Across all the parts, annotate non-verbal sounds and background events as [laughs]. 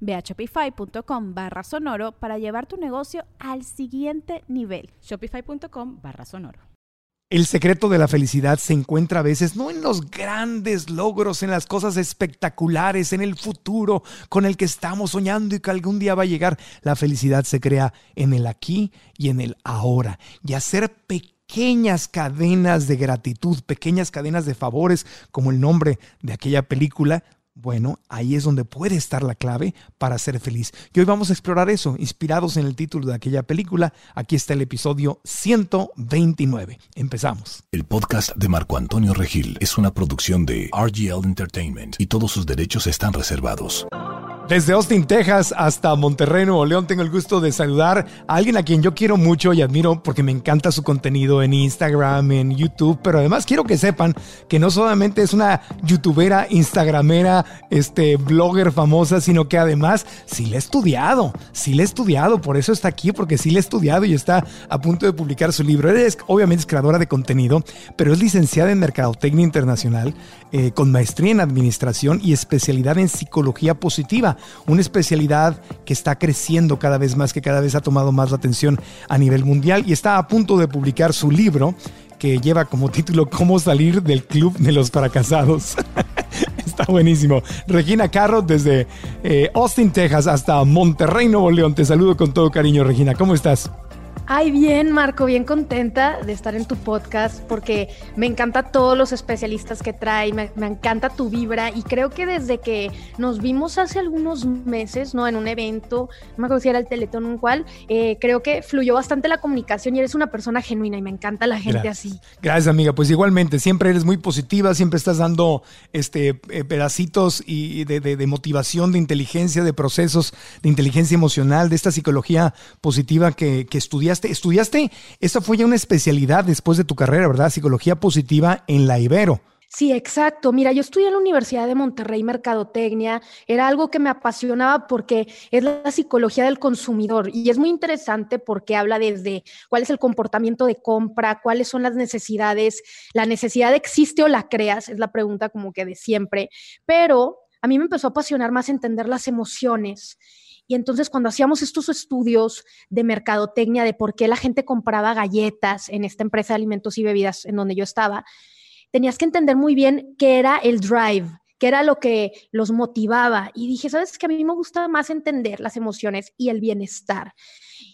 Ve a shopify.com barra sonoro para llevar tu negocio al siguiente nivel. Shopify.com barra sonoro. El secreto de la felicidad se encuentra a veces no en los grandes logros, en las cosas espectaculares, en el futuro con el que estamos soñando y que algún día va a llegar. La felicidad se crea en el aquí y en el ahora. Y hacer pequeñas cadenas de gratitud, pequeñas cadenas de favores, como el nombre de aquella película, bueno, ahí es donde puede estar la clave para ser feliz. Y hoy vamos a explorar eso, inspirados en el título de aquella película. Aquí está el episodio 129. Empezamos. El podcast de Marco Antonio Regil es una producción de RGL Entertainment y todos sus derechos están reservados. Desde Austin, Texas, hasta Monterrey, Nuevo León, tengo el gusto de saludar a alguien a quien yo quiero mucho y admiro porque me encanta su contenido en Instagram, en YouTube, pero además quiero que sepan que no solamente es una youtubera, instagramera, este, blogger famosa, sino que además sí le he estudiado, sí le he estudiado, por eso está aquí, porque sí le he estudiado y está a punto de publicar su libro. Ella es, obviamente es creadora de contenido, pero es licenciada en Mercadotecnia Internacional, eh, con maestría en Administración y especialidad en Psicología Positiva una especialidad que está creciendo cada vez más, que cada vez ha tomado más la atención a nivel mundial y está a punto de publicar su libro que lleva como título Cómo salir del club de los fracasados. [laughs] Está buenísimo. Regina Carro desde eh, Austin, Texas hasta Monterrey, Nuevo León. Te saludo con todo cariño, Regina. ¿Cómo estás? Ay, bien, Marco, bien contenta de estar en tu podcast porque me encanta todos los especialistas que trae, me, encanta tu vibra y creo que desde que nos vimos hace algunos meses, ¿no? En un evento, no me acuerdo si era el Teletón un cual, eh, creo que fluyó bastante la comunicación y eres una persona genuina y me encanta la gente así. Gracias, amiga. Pues igualmente, siempre eres muy positiva, siempre estás dando este eh, pedacitos y de, motivación, de inteligencia, de procesos, de inteligencia emocional, de esta psicología positiva que, que estudiaste estudiaste, esa fue ya una especialidad después de tu carrera, ¿verdad? Psicología positiva en la Ibero. Sí, exacto. Mira, yo estudié en la Universidad de Monterrey Mercadotecnia. Era algo que me apasionaba porque es la psicología del consumidor y es muy interesante porque habla desde cuál es el comportamiento de compra, cuáles son las necesidades. La necesidad existe o la creas, es la pregunta como que de siempre. Pero a mí me empezó a apasionar más entender las emociones y entonces cuando hacíamos estos estudios de mercadotecnia, de por qué la gente compraba galletas en esta empresa de alimentos y bebidas en donde yo estaba, tenías que entender muy bien qué era el drive, qué era lo que los motivaba. Y dije, ¿sabes que A mí me gusta más entender las emociones y el bienestar.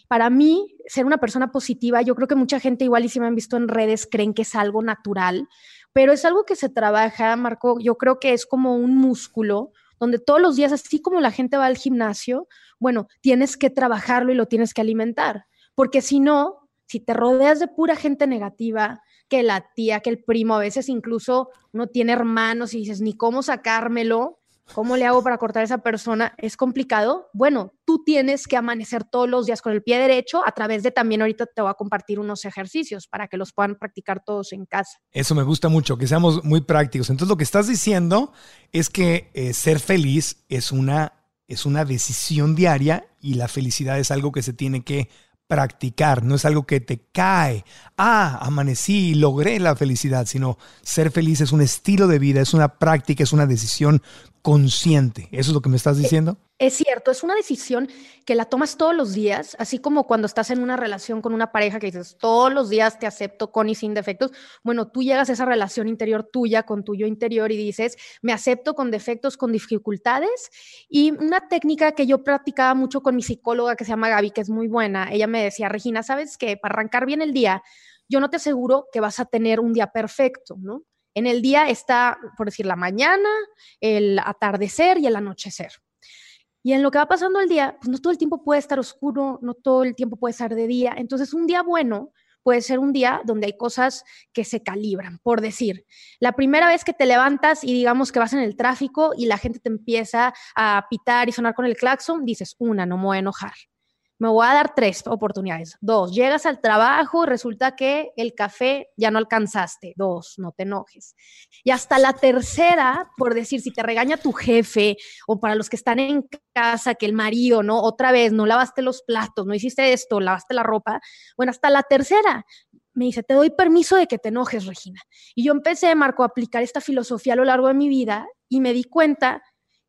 Para mí, ser una persona positiva, yo creo que mucha gente igual y si me han visto en redes creen que es algo natural, pero es algo que se trabaja, Marco, yo creo que es como un músculo donde todos los días, así como la gente va al gimnasio, bueno, tienes que trabajarlo y lo tienes que alimentar, porque si no, si te rodeas de pura gente negativa, que la tía, que el primo, a veces incluso no tiene hermanos y dices, ni cómo sacármelo, ¿cómo le hago para cortar a esa persona? Es complicado. Bueno, tú tienes que amanecer todos los días con el pie derecho a través de también ahorita te voy a compartir unos ejercicios para que los puedan practicar todos en casa. Eso me gusta mucho, que seamos muy prácticos. Entonces lo que estás diciendo es que eh, ser feliz es una es una decisión diaria y la felicidad es algo que se tiene que practicar, no es algo que te cae. Ah, amanecí y logré la felicidad, sino ser feliz es un estilo de vida, es una práctica, es una decisión consciente. ¿Eso es lo que me estás diciendo? Es cierto, es una decisión que la tomas todos los días, así como cuando estás en una relación con una pareja que dices, todos los días te acepto con y sin defectos. Bueno, tú llegas a esa relación interior tuya con tu yo interior y dices, me acepto con defectos, con dificultades. Y una técnica que yo practicaba mucho con mi psicóloga que se llama Gaby, que es muy buena, ella me decía, Regina, ¿sabes qué? Para arrancar bien el día, yo no te aseguro que vas a tener un día perfecto, ¿no? En el día está, por decir, la mañana, el atardecer y el anochecer. Y en lo que va pasando el día, pues no todo el tiempo puede estar oscuro, no todo el tiempo puede estar de día. Entonces, un día bueno puede ser un día donde hay cosas que se calibran. Por decir, la primera vez que te levantas y digamos que vas en el tráfico y la gente te empieza a pitar y sonar con el claxon, dices, una, no me voy a enojar me voy a dar tres oportunidades. Dos, llegas al trabajo resulta que el café ya no alcanzaste. Dos, no te enojes. Y hasta la tercera, por decir, si te regaña tu jefe o para los que están en casa, que el marido, ¿no? Otra vez, no lavaste los platos, no hiciste esto, lavaste la ropa. Bueno, hasta la tercera, me dice, te doy permiso de que te enojes, Regina. Y yo empecé, Marco, a aplicar esta filosofía a lo largo de mi vida y me di cuenta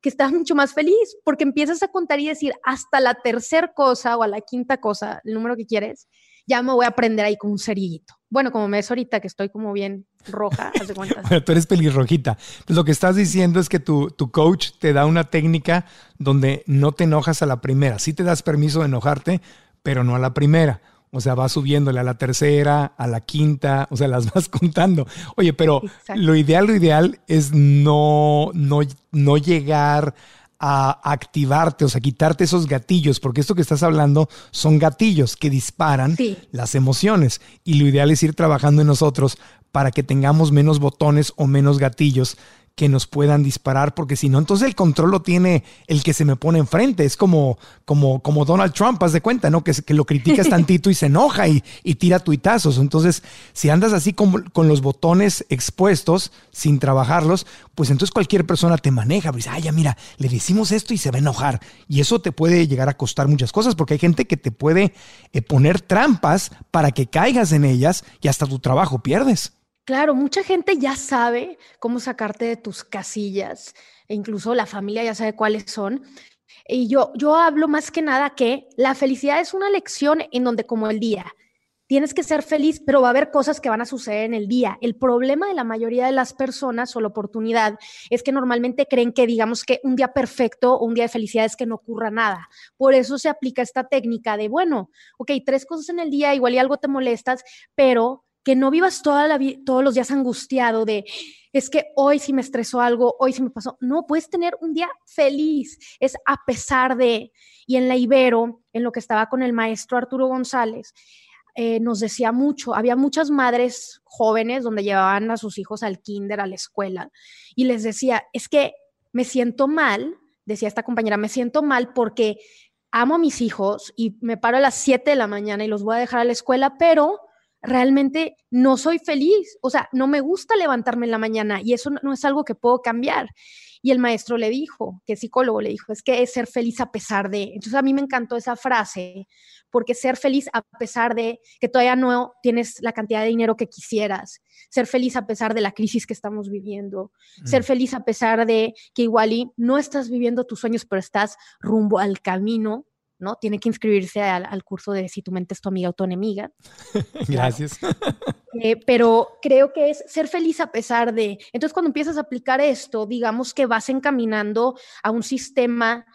que estás mucho más feliz porque empiezas a contar y decir hasta la tercera cosa o a la quinta cosa, el número que quieres, ya me voy a aprender ahí con un cerillito. Bueno, como me ves ahorita que estoy como bien roja, [laughs] haz de cuenta. bueno, tú eres pelirrojita. Pues lo que estás diciendo es que tu, tu coach te da una técnica donde no te enojas a la primera. Sí te das permiso de enojarte, pero no a la primera. O sea, vas subiéndole a la tercera, a la quinta, o sea, las [laughs] vas contando. Oye, pero lo ideal, lo ideal es no, no, no llegar a activarte, o sea, quitarte esos gatillos, porque esto que estás hablando son gatillos que disparan las emociones. Y lo ideal es ir trabajando en nosotros para que tengamos menos botones o menos gatillos que nos puedan disparar, porque si no, entonces el control lo tiene el que se me pone enfrente. Es como, como, como Donald Trump, haz de cuenta, ¿no? Que, que lo criticas [laughs] tantito y se enoja y, y tira tuitazos. Entonces, si andas así con, con, los botones expuestos, sin trabajarlos, pues entonces cualquier persona te maneja. Pues, ay, ya mira, le decimos esto y se va a enojar. Y eso te puede llegar a costar muchas cosas, porque hay gente que te puede eh, poner trampas para que caigas en ellas y hasta tu trabajo pierdes. Claro, mucha gente ya sabe cómo sacarte de tus casillas, e incluso la familia ya sabe cuáles son. Y yo, yo hablo más que nada que la felicidad es una lección en donde como el día, tienes que ser feliz, pero va a haber cosas que van a suceder en el día. El problema de la mayoría de las personas o la oportunidad es que normalmente creen que digamos que un día perfecto o un día de felicidad es que no ocurra nada. Por eso se aplica esta técnica de, bueno, ok, tres cosas en el día, igual y algo te molestas, pero que no vivas toda la todos los días angustiado de, es que hoy sí me estresó algo, hoy sí me pasó. No, puedes tener un día feliz, es a pesar de. Y en la Ibero, en lo que estaba con el maestro Arturo González, eh, nos decía mucho, había muchas madres jóvenes donde llevaban a sus hijos al kinder, a la escuela, y les decía, es que me siento mal, decía esta compañera, me siento mal porque amo a mis hijos y me paro a las 7 de la mañana y los voy a dejar a la escuela, pero realmente no soy feliz, o sea, no me gusta levantarme en la mañana y eso no es algo que puedo cambiar. Y el maestro le dijo, que psicólogo le dijo, es que es ser feliz a pesar de. Entonces a mí me encantó esa frase, porque ser feliz a pesar de que todavía no tienes la cantidad de dinero que quisieras, ser feliz a pesar de la crisis que estamos viviendo, ser feliz a pesar de que igual y no estás viviendo tus sueños, pero estás rumbo al camino ¿no? Tiene que inscribirse al, curso de Si tu mente es tu amiga o tu enemiga. Gracias. [laughs] Eh, pero creo que es ser feliz a pesar de... Entonces, cuando empiezas a aplicar esto, digamos que vas encaminando a un sistema,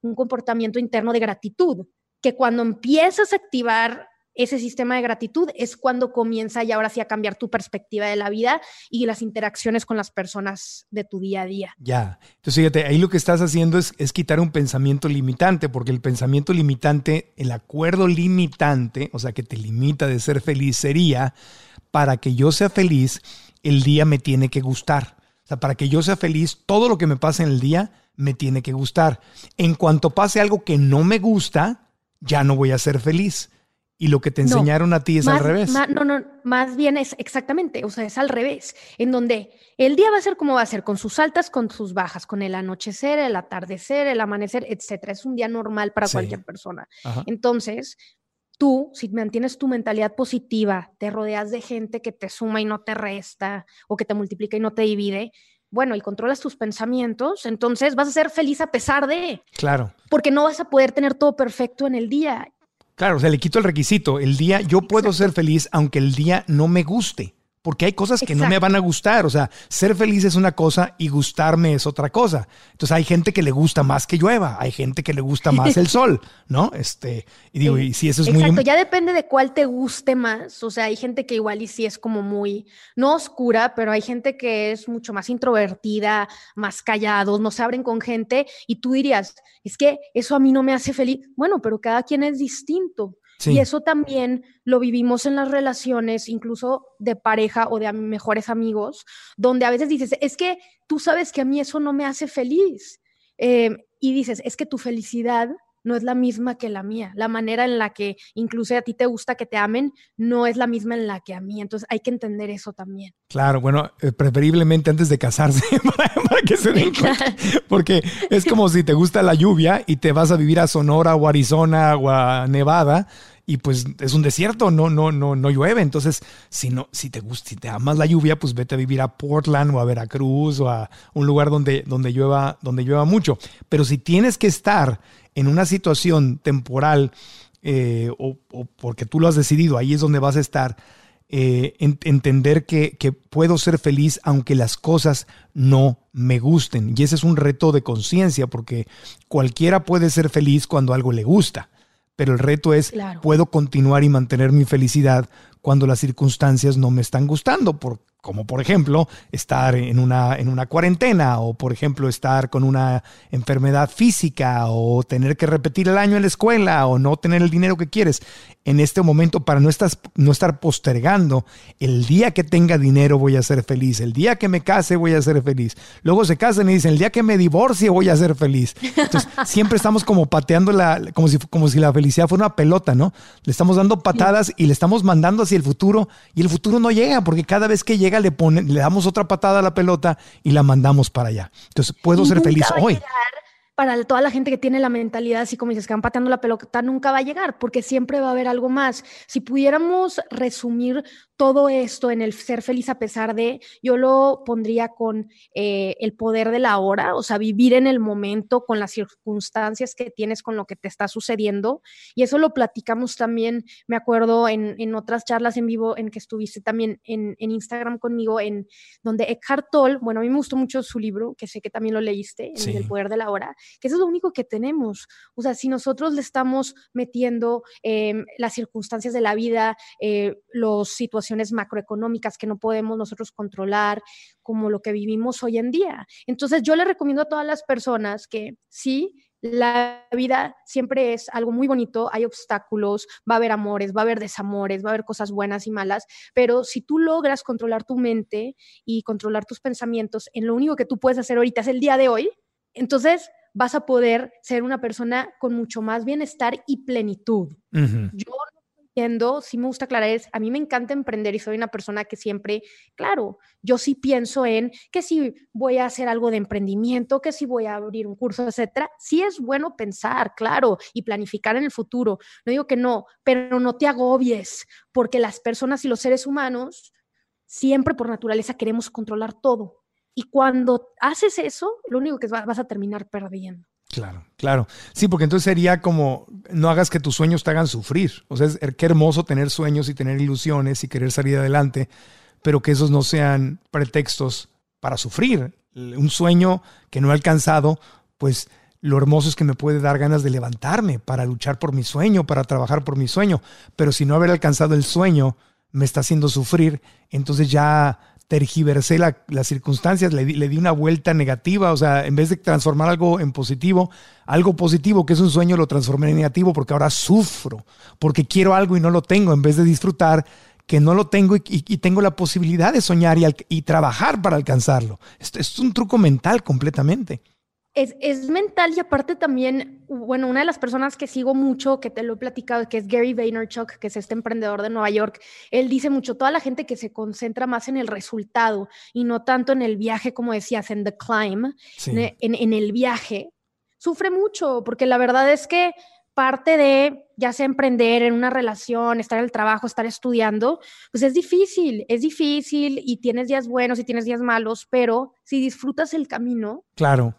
un comportamiento interno de gratitud, que cuando empiezas a activar ese sistema de gratitud es cuando comienza y ahora sí a cambiar tu perspectiva de la vida y las interacciones con las personas de tu día a día. Ya, entonces fíjate, ahí lo que estás haciendo es, es quitar un pensamiento limitante, porque el pensamiento limitante, el acuerdo limitante, o sea, que te limita de ser feliz, sería, para que yo sea feliz, el día me tiene que gustar. O sea, para que yo sea feliz, todo lo que me pase en el día me tiene que gustar. En cuanto pase algo que no me gusta, ya no voy a ser feliz y lo que te enseñaron a ti es al revés. no, no, más bien es exactamente, o sea, es al revés, en donde el día va a ser como va a ser, con sus altas, con sus bajas, con el anochecer, el atardecer, el amanecer, etcétera. Es un día normal para cualquier persona. Entonces, tú, si mantienes tu mentalidad positiva, te rodeas de gente que te suma y no te resta, o que te multiplica y no te divide, bueno, y controlas tus pensamientos, entonces vas a ser feliz a pesar de. Claro. Porque no vas a poder tener todo perfecto en el día. Claro, o sea, le quito el requisito. El día, yo puedo ser feliz aunque el día no me guste. Porque hay cosas que no me van a gustar. O sea, ser feliz es una cosa y gustarme es otra cosa. Entonces hay gente que le gusta más que llueva, hay gente que le gusta más el [laughs] sol, ¿no? Este, y digo, y si eso es muy... Exacto, ya depende de cuál te guste más. O sea, hay gente que igual y sí es como muy, no oscura, pero hay gente que es mucho más introvertida, más callados, no se abren con gente y tú dirías, es que eso a mí no me hace feliz. Bueno, pero cada quien es distinto. Y eso también lo vivimos en las relaciones, incluso de pareja o de mejores amigos, donde a veces dices, es que tú sabes que a mí eso no me hace feliz. Em, y dices, es que tu felicidad no es la misma que la mía. La manera en la que incluso a ti te gusta que te amen no es la misma en la que a mí. Entonces hay que entender eso también. Claro, bueno, eh, preferiblemente antes de casarse [laughs] para, que se den cuenta. Porque es como si te gusta la lluvia y te vas a vivir a Sonora o Arizona o a Nevada y pues es un desierto, no, no, no, no llueve. Entonces, si no, si te gusta, si te amas la lluvia, pues vete a vivir a Portland o a Veracruz o a un lugar donde, donde llueva, donde llueva mucho. Pero si tienes que estar en una situación temporal eh, o, porque tú lo has decidido, ahí es donde vas a estar. Eh, entender que, que, puedo ser feliz aunque las cosas no me gusten. Y ese es un reto de conciencia porque cualquiera puede ser feliz cuando algo le gusta pero el reto es, puedo continuar y mantener mi felicidad cuando las circunstancias no me están gustando, por, como por ejemplo estar en una, en una cuarentena o por ejemplo estar con una enfermedad física o tener que repetir el año en la escuela o no tener el dinero que quieres. En este momento, para no estar, no estar postergando, el día que tenga dinero voy a ser feliz, el día que me case voy a ser feliz. Luego se casan y dicen, el día que me divorcie voy a ser feliz. Entonces, [laughs] siempre estamos como pateando la, como si, como si la felicidad fuera una pelota, ¿no? Le estamos dando patadas y le estamos mandando hacia el futuro y el futuro no llega porque cada vez que llega le, pone, le damos otra patada a la pelota y la mandamos para allá. Entonces, puedo ser feliz hoy. Para toda la gente que tiene la mentalidad así como dices, que van pateando la pelota, nunca va a llegar, porque siempre va a haber algo más. Si pudiéramos resumir todo esto en el ser feliz a pesar de, yo lo pondría con eh, el poder de la hora, o sea, vivir en el momento con las circunstancias que tienes, con lo que te está sucediendo. Y eso lo platicamos también, me acuerdo, en, en otras charlas en vivo en que estuviste también en, en, Instagram conmigo, en donde Eckhart Tolle, bueno, a mí me gustó mucho su libro, que sé que también lo leíste, en El poder de la hora, que eso es lo único que tenemos. O sea, si nosotros le estamos metiendo eh, las circunstancias de la vida, eh, los situaciones, macroeconómicas que no podemos nosotros controlar, como lo que vivimos hoy en día. Entonces yo le recomiendo a todas las personas que sí, la vida siempre es algo muy bonito, hay obstáculos, va a haber amores, va a haber desamores, va a haber cosas buenas y malas, pero si tú logras controlar tu mente y controlar tus pensamientos en lo único que tú puedes hacer ahorita es el día de hoy, entonces vas a poder ser una persona con mucho más bienestar y plenitud. Yo sí me gusta aclarar, es, a mí me encanta emprender y soy una persona que siempre, claro, yo sí pienso en que si voy a hacer algo de emprendimiento, que si voy a abrir un curso, etcétera. Sí es bueno pensar, claro, y planificar en el futuro. No digo que no, pero no te agobies, porque las personas y los seres humanos siempre por naturaleza queremos controlar todo. Y cuando haces eso, lo único que vas a terminar perdiendo. Claro, claro. Sí, porque entonces sería como, no hagas que tus sueños te hagan sufrir. O sea, es, qué hermoso tener sueños y tener ilusiones y querer salir adelante, pero que esos no sean pretextos para sufrir. Un sueño que no he alcanzado, pues lo hermoso es que me puede dar ganas de levantarme para luchar por mi sueño, para trabajar por mi sueño. Pero si no haber alcanzado el sueño me está haciendo sufrir, entonces ya tergiversé las circunstancias, le di, una vuelta negativa, o sea, en vez de transformar algo en positivo, algo positivo que es un sueño lo transformé en negativo porque ahora sufro, porque quiero algo y no lo tengo, en vez de disfrutar que no lo tengo y, tengo la posibilidad de soñar y, trabajar para alcanzarlo. Esto es un truco mental completamente. Es, mental y aparte también, bueno, una de las personas que sigo mucho, que te lo he platicado, que es Gary Vaynerchuk, que es este emprendedor de Nueva York, él dice mucho, toda la gente que se concentra más en el resultado y no tanto en el viaje, como decías, en the climb, en, el viaje, sufre mucho, porque la verdad es que parte de ya sea emprender en una relación, estar en el trabajo, estar estudiando, pues es difícil, es difícil y tienes días buenos y tienes días malos, pero si disfrutas el camino, claro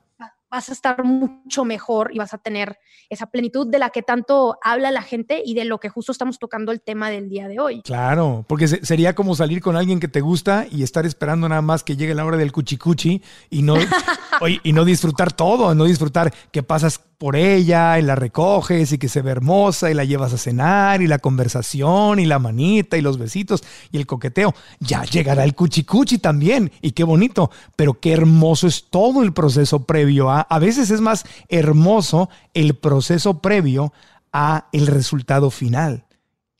vas a estar mucho mejor y vas a tener esa plenitud de la que tanto habla la gente y de lo que justo estamos tocando el tema del día de hoy. Claro, porque sería como salir con alguien que te gusta y estar esperando nada más que llegue la hora del cuchicuchi y no, [laughs] y no disfrutar todo, no disfrutar que pasas por ella y la recoges y que se ve hermosa y la llevas a cenar y la conversación y la manita y los besitos y el coqueteo. Ya llegará el cuchicuchi también y qué bonito, pero qué hermoso es todo el proceso previo a, a veces es más hermoso el proceso previo a el resultado final.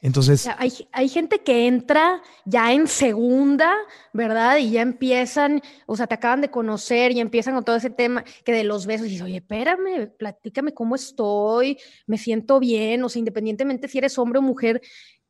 Entonces. Hay, hay, gente que entra ya en segunda, ¿verdad? Y ya empiezan, o sea, te acaban de conocer y empiezan con todo ese tema que de los besos y dices, oye, espérame, platícame cómo estoy, me siento bien, o sea, independientemente si eres hombre o mujer.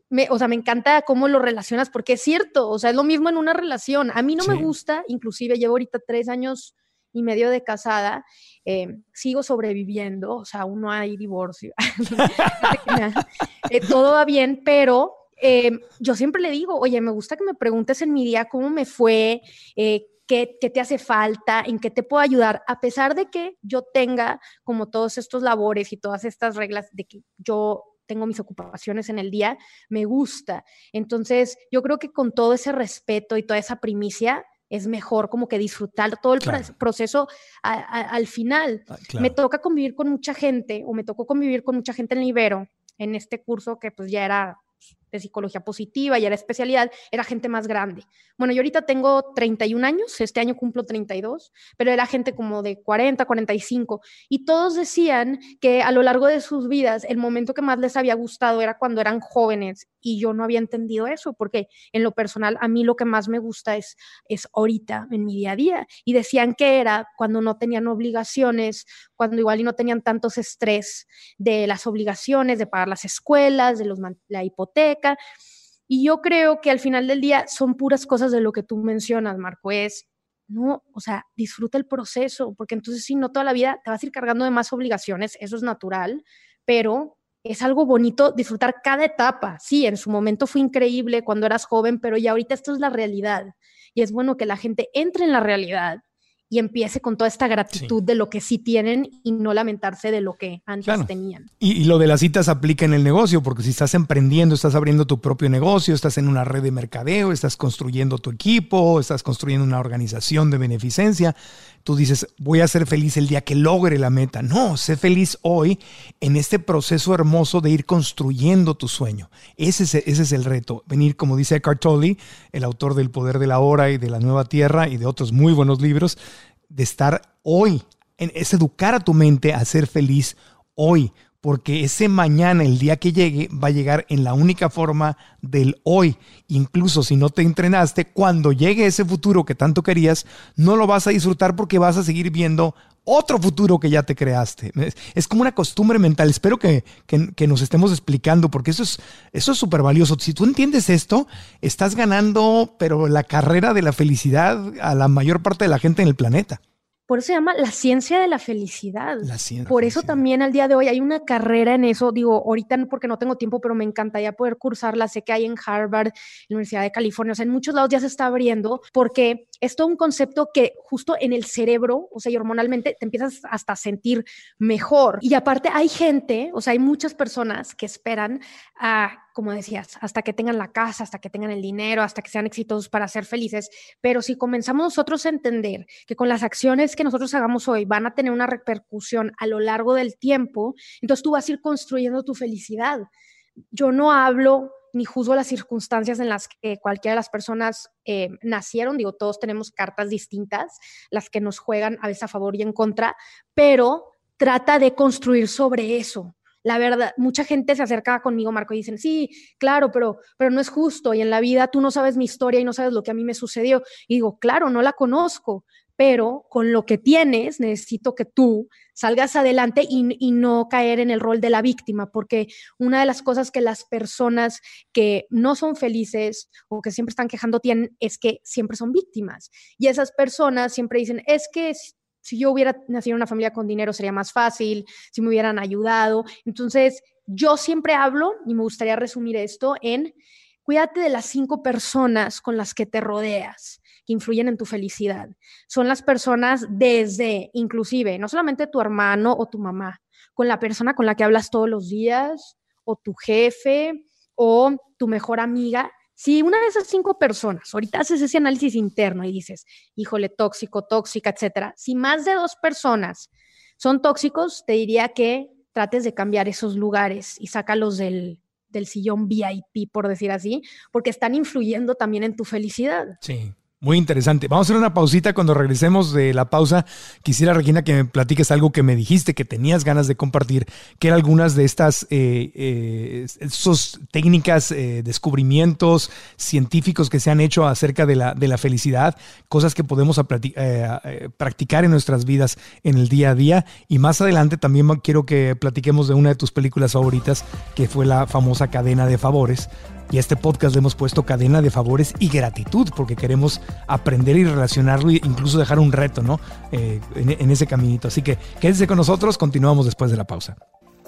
Me, o sea, me encanta cómo lo relacionas, porque es cierto, o sea, es lo mismo en una relación. A mí no me gusta, inclusive llevo ahorita tres años y medio de casada, eh, sigo sobreviviendo, o sea, aún no hay divorcio, [laughs] eh, todo va bien, pero eh, yo siempre le digo, oye, me gusta que me preguntes en mi día cómo me fue, qué, qué, te hace falta, en qué te puedo ayudar, a pesar de que yo tenga como todos estos labores y todas estas reglas de que yo tengo mis ocupaciones en el día, me gusta. Entonces, yo creo que con todo ese respeto y toda esa primicia, es mejor como que disfrutar todo el proceso al final. Ah, me toca convivir con mucha gente o me tocó convivir con mucha gente en Ibero en este curso que pues ya era de psicología positiva y era especialidad, era gente más grande. Bueno, yo ahorita tengo 31 años, este año cumplo 32, pero era gente como de 40, 45, y todos decían que a lo largo de sus vidas el momento que más les había gustado era cuando eran jóvenes, y yo no había entendido eso, porque en lo personal a mí lo que más me gusta es, es ahorita, en mi día a día, y decían que era cuando no tenían obligaciones, cuando igual y no tenían tantos estrés de las obligaciones, de pagar las escuelas, de los, la hipoteca. Y yo creo que al final del día son puras cosas de lo que tú mencionas, Marco, es, no, o sea, disfruta el proceso, porque entonces si no toda la vida te vas a ir cargando de más obligaciones, eso es natural, pero es algo bonito disfrutar cada etapa. Sí, en su momento fue increíble cuando eras joven, pero ya ahorita esto es la realidad. Y es bueno que la gente entre en la realidad y empiece con toda esta gratitud de lo que sí tienen y no lamentarse de lo que antes tenían. Y, lo de las citas aplica en el negocio, porque si estás emprendiendo, estás abriendo tu propio negocio, estás en una red de mercadeo, estás construyendo tu equipo, estás construyendo una organización de beneficencia, tú dices, voy a ser feliz el día que logre la meta. No, sé feliz hoy en este proceso hermoso de ir construyendo tu sueño. Ese es, ese es el reto. Venir, como dice Eckhart Tolle, el autor del Poder de la Hora y de la Nueva Tierra y de otros muy buenos libros, de estar hoy, es educar a tu mente a ser feliz hoy, porque ese mañana, el día que llegue, va a llegar en la única forma del hoy. Incluso si no te entrenaste, cuando llegue ese futuro que tanto querías, no lo vas a disfrutar porque vas a seguir viendo otro futuro que ya te creaste. Es, como una costumbre mental. Espero que, que, nos estemos explicando porque eso es eso es súper valioso. Si tú entiendes esto, estás ganando, pero la carrera de la felicidad a la mayor parte de la gente en el planeta. Por eso se llama la ciencia de la felicidad. Por eso también al día de hoy hay una carrera en eso. Digo, ahorita porque no tengo tiempo, pero me encantaría poder cursarla. Sé que hay en Harvard, en la Universidad de California, o sea, en muchos lados ya se está abriendo porque es todo un concepto que justo en el cerebro, o sea, y hormonalmente te empiezas hasta a sentir mejor. Y aparte hay gente, o sea, hay muchas personas que esperan a como decías, hasta que tengan la casa, hasta que tengan el dinero, hasta que sean exitosos para ser felices. Pero si comenzamos nosotros a entender que con las acciones que nosotros hagamos hoy van a tener una repercusión a lo largo del tiempo, entonces tú vas a ir construyendo tu felicidad. Yo no hablo ni juzgo las circunstancias en las que cualquiera de las personas eh, nacieron, digo, todos tenemos cartas distintas, las que nos juegan a veces a favor y en contra, pero trata de construir sobre eso, la verdad, mucha gente se acerca conmigo, Marco, y dicen, sí, claro, pero, pero no es justo. Y en la vida tú no sabes mi historia y no sabes lo que a mí me sucedió. Y digo, claro, no la conozco, pero con lo que tienes necesito que tú salgas adelante y, y, no caer en el rol de la víctima, porque una de las cosas que las personas que no son felices o que siempre están quejando tienen es que siempre son víctimas. Y esas personas siempre dicen, es que si yo hubiera nacido en una familia con dinero sería más fácil, si me hubieran ayudado. Entonces, yo siempre hablo, y me gustaría resumir esto, en cuídate de las cinco personas con las que te rodeas que influyen en tu felicidad. Son las personas desde, inclusive, no solamente tu hermano o tu mamá, con la persona con la que hablas todos los días, o tu jefe, o tu mejor amiga. Si una de esas cinco personas, ahorita haces ese análisis interno y dices, híjole, tóxico, tóxica, etcétera, si más de dos personas son tóxicos, te diría que trates de cambiar esos lugares y sácalos del, del sillón VIP, por decir así, porque están influyendo también en tu felicidad. Sí, muy interesante. Vamos a hacer una pausita. Cuando regresemos de la pausa, quisiera, Regina, que me platiques algo que me dijiste que tenías ganas de compartir, que eran algunas de estas eh, eh, esos técnicas, eh, descubrimientos científicos que se han hecho acerca de la, de la felicidad, cosas que podemos practicar en nuestras vidas en el día a día. Y más adelante también quiero que platiquemos de una de tus películas favoritas, que fue la famosa cadena de favores y a este podcast le hemos puesto cadena de favores y gratitud, porque queremos aprender y relacionarlo e incluso dejar un reto, ¿no? Eh, en, en ese caminito. Así que quédense con nosotros, continuamos después de la pausa.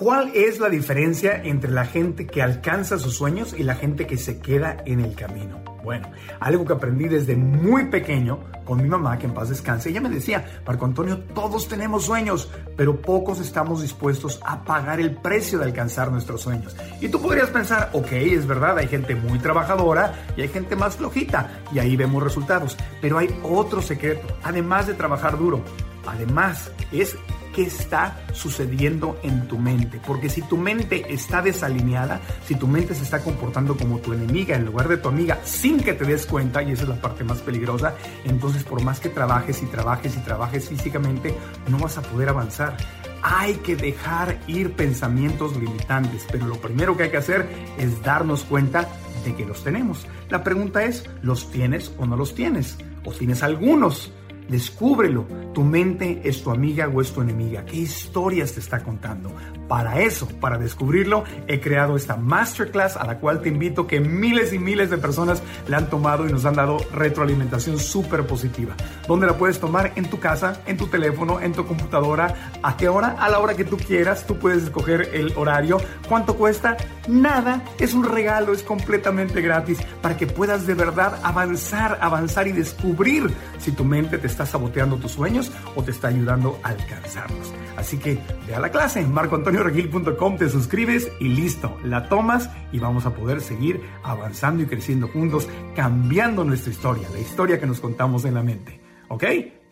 ¿Cuál es la diferencia entre la gente que alcanza sus sueños y la gente que se queda en el camino? Bueno, algo que aprendí desde muy pequeño con mi mamá, que en paz descanse, ella me decía, Marco Antonio, todos tenemos sueños, pero pocos estamos dispuestos a pagar el precio de alcanzar nuestros sueños. Y tú podrías pensar, ok, es verdad, hay gente muy trabajadora y hay gente más flojita, y ahí vemos resultados, pero hay otro secreto, además de trabajar duro, además es qué está sucediendo en tu mente. Porque si tu mente está desalineada, si tu mente se está comportando como tu enemiga en lugar de tu amiga sin que te des cuenta, y esa es la parte más peligrosa, entonces por más que trabajes y trabajes y trabajes físicamente, no vas a poder avanzar. Hay que dejar ir pensamientos limitantes, pero lo primero que hay que hacer es darnos cuenta de que los tenemos. La pregunta es, ¿los tienes o no los tienes? ¿O tienes algunos? Descúbrelo. Tu mente es tu amiga o es tu enemiga. ¿Qué historias te está contando? Para eso, para descubrirlo, he creado esta masterclass a la cual te invito que miles y miles de personas la han tomado y nos han dado retroalimentación súper positiva. ¿Dónde la puedes tomar? En tu casa, en tu teléfono, en tu computadora. ¿A qué hora? A la hora que tú quieras. Tú puedes escoger el horario. ¿Cuánto cuesta? Nada. Es un regalo, es completamente gratis para que puedas de verdad avanzar, avanzar y descubrir si tu mente te está saboteando tus sueños o te está ayudando a alcanzarlos. Así que ve a la clase en marcoantonioregil.com, te suscribes y listo, la tomas y vamos a poder seguir avanzando y creciendo juntos, cambiando nuestra historia, la historia que nos contamos en la mente. ¿Ok?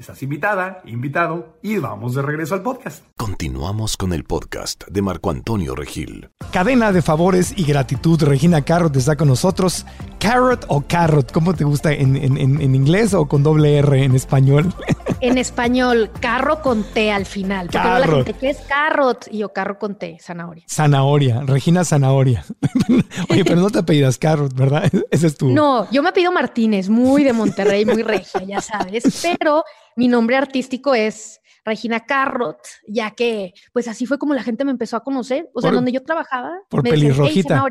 Estás invitada, invitado y vamos de regreso al podcast. Continuamos con el podcast de Marco Antonio Regil. Cadena de favores y gratitud. Regina Carrot está con nosotros. Carrot o carrot, ¿cómo te gusta en, inglés o con doble R en español? [laughs] En español, carro con T al final. Porque la gente, ¿qué es carrot? Y yo, carro con T, zanahoria. Zanahoria, Regina Zanahoria. [laughs] Oye, pero no te apellidas Carrot, ¿verdad? [laughs] Ese es tu. No, yo me pido Martínez, muy de Monterrey, muy regia, ya sabes. Pero mi nombre artístico es Regina Carrot, ya que pues así fue como la gente me empezó a conocer. O sea, donde yo trabajaba. Por pelirrojita.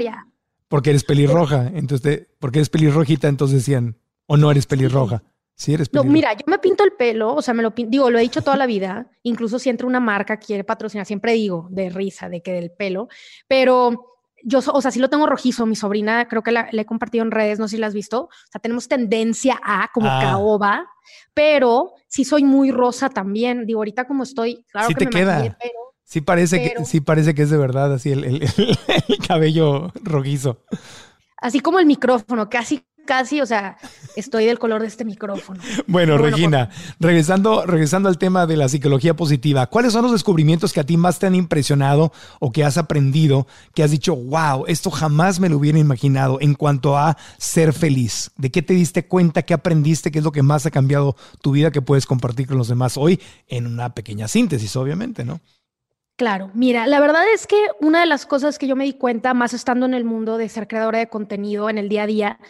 porque eres pelirroja. Entonces, porque eres pelirrojita, entonces decían, o no eres pelirroja. Sí, eres pelirroja. No, mira, yo me pinto el pelo, o sea, me lo pinto, digo, lo he dicho toda la vida. Incluso si entra una marca quiere patrocinar, siempre digo de risa, de que del pelo. Pero yo, o sea, sí lo tengo rojizo. Mi sobrina, creo que la, he compartido en redes, no sé si la has visto. O sea, tenemos tendencia a como ah. caoba, pero sí soy muy rosa también. Digo, ahorita como estoy, claro sí que te queda. sí parece que sí parece que es de verdad así el, el [laughs] cabello rojizo. Así como el micrófono, casi casi, o sea, estoy del color de este micrófono. Bueno, Regina, regresando, regresando al tema de la psicología positiva, ¿cuáles son los descubrimientos que a ti más te han impresionado o que has aprendido, que has dicho, wow, esto jamás me lo hubiera imaginado en cuanto a ser feliz? ¿De qué te diste cuenta? ¿Qué aprendiste? ¿Qué es lo que más ha cambiado tu vida que puedes compartir con los demás hoy en una pequeña síntesis, obviamente, ¿no? Claro, mira, la verdad es que una de las cosas que yo me di cuenta, más estando en el mundo de ser creadora de contenido en el día a día,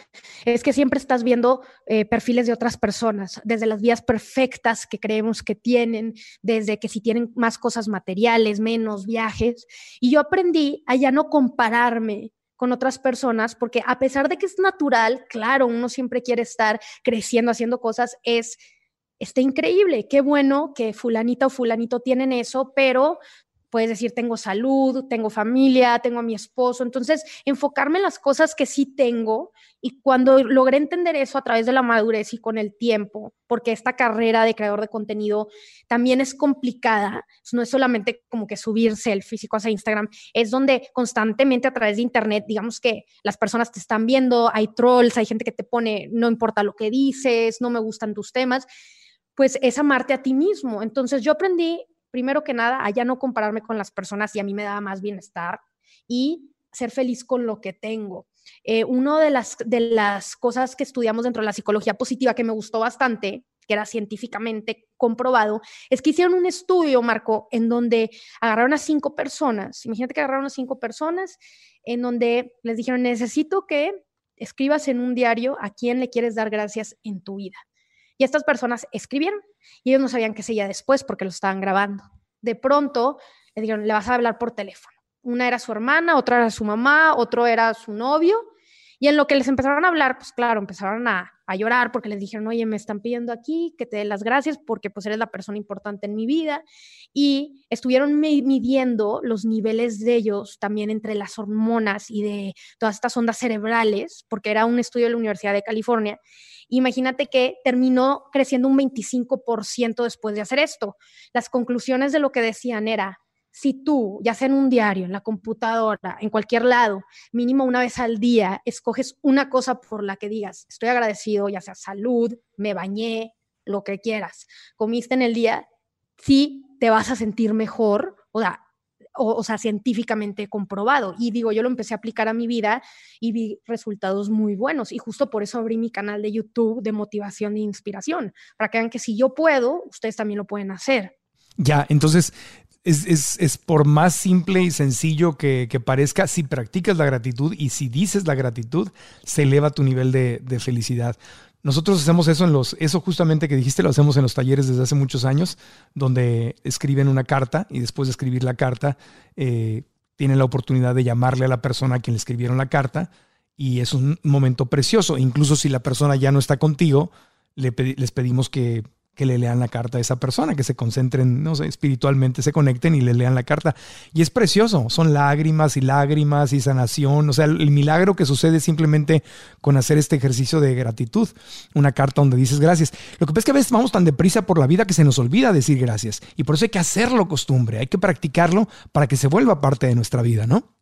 es que siempre estás viendo eh, perfiles de otras personas, desde las vías perfectas que creemos que tienen, desde que si tienen más cosas materiales, menos viajes. Y yo aprendí a ya no compararme con otras personas, porque a pesar de que es natural, claro, uno siempre quiere estar creciendo, haciendo cosas, es está increíble, qué bueno que fulanita o fulanito tienen eso, pero puedes decir, tengo salud, tengo familia, tengo a mi esposo. Entonces, enfocarme en las cosas que sí tengo y cuando logré entender eso a través de la madurez y con el tiempo, porque esta carrera de creador de contenido también es complicada, no es solamente como que subir selfies y cosas Instagram, es donde constantemente a través de Internet, digamos que las personas te están viendo, hay trolls, hay gente que te pone, no importa lo que dices, no me gustan tus temas, pues es amarte a ti mismo. Entonces yo aprendí, primero que nada, a ya no compararme con las personas y a mí me daba más bienestar y ser feliz con lo que tengo. Eh, una de las, de las cosas que estudiamos dentro de la psicología positiva que me gustó bastante, que era científicamente comprobado, es que hicieron un estudio, Marco, en donde agarraron a cinco personas. Imagínate que agarraron a cinco personas en donde les dijeron, necesito que escribas en un diario a quién le quieres dar gracias en tu vida. Y estas personas escribieron y ellos no sabían qué sería después porque lo estaban grabando. De pronto le dijeron, le vas a hablar por teléfono. Una era su hermana, otra era su mamá, otro era su novio. Y en lo que les empezaron a hablar, pues claro, empezaron a, a llorar porque les dijeron, oye, me están pidiendo aquí que te dé las gracias porque pues eres la persona importante en mi vida. Y estuvieron midiendo los niveles de ellos también entre las hormonas y de todas estas ondas cerebrales, porque era un estudio de la Universidad de California. Imagínate que terminó creciendo un 25% después de hacer esto. Las conclusiones de lo que decían era, si tú, ya sea en un diario, en la computadora, en cualquier lado, mínimo una vez al día, escoges una cosa por la que digas, estoy agradecido, ya sea salud, me bañé, lo que quieras, comiste en el día, sí te vas a sentir mejor, o sea, o, sea, científicamente comprobado. Y digo, yo lo empecé a aplicar a mi vida y vi resultados muy buenos. Y justo por eso abrí mi canal de YouTube de motivación e inspiración, para que vean que si yo puedo, ustedes también lo pueden hacer. Ya, entonces es, por más simple y sencillo que, parezca, si practicas la gratitud y si dices la gratitud, se eleva tu nivel de, felicidad. Nosotros hacemos eso en los, eso justamente que dijiste, lo hacemos en los talleres desde hace muchos años, donde escriben una carta y después de escribir la carta, eh, tienen la oportunidad de llamarle a la persona a quien le escribieron la carta y es un momento precioso. Incluso si la persona ya no está contigo, les pedimos que que le lean la carta a esa persona, que se concentren, no sé, espiritualmente, se conecten y le lean la carta. Y es precioso, son lágrimas y lágrimas y sanación, o sea, el, milagro que sucede simplemente con hacer este ejercicio de gratitud, una carta donde dices gracias. Lo que pasa es que a veces vamos tan deprisa por la vida que se nos olvida decir gracias y por eso hay que hacerlo costumbre, hay que practicarlo para que se vuelva parte de nuestra vida, ¿no?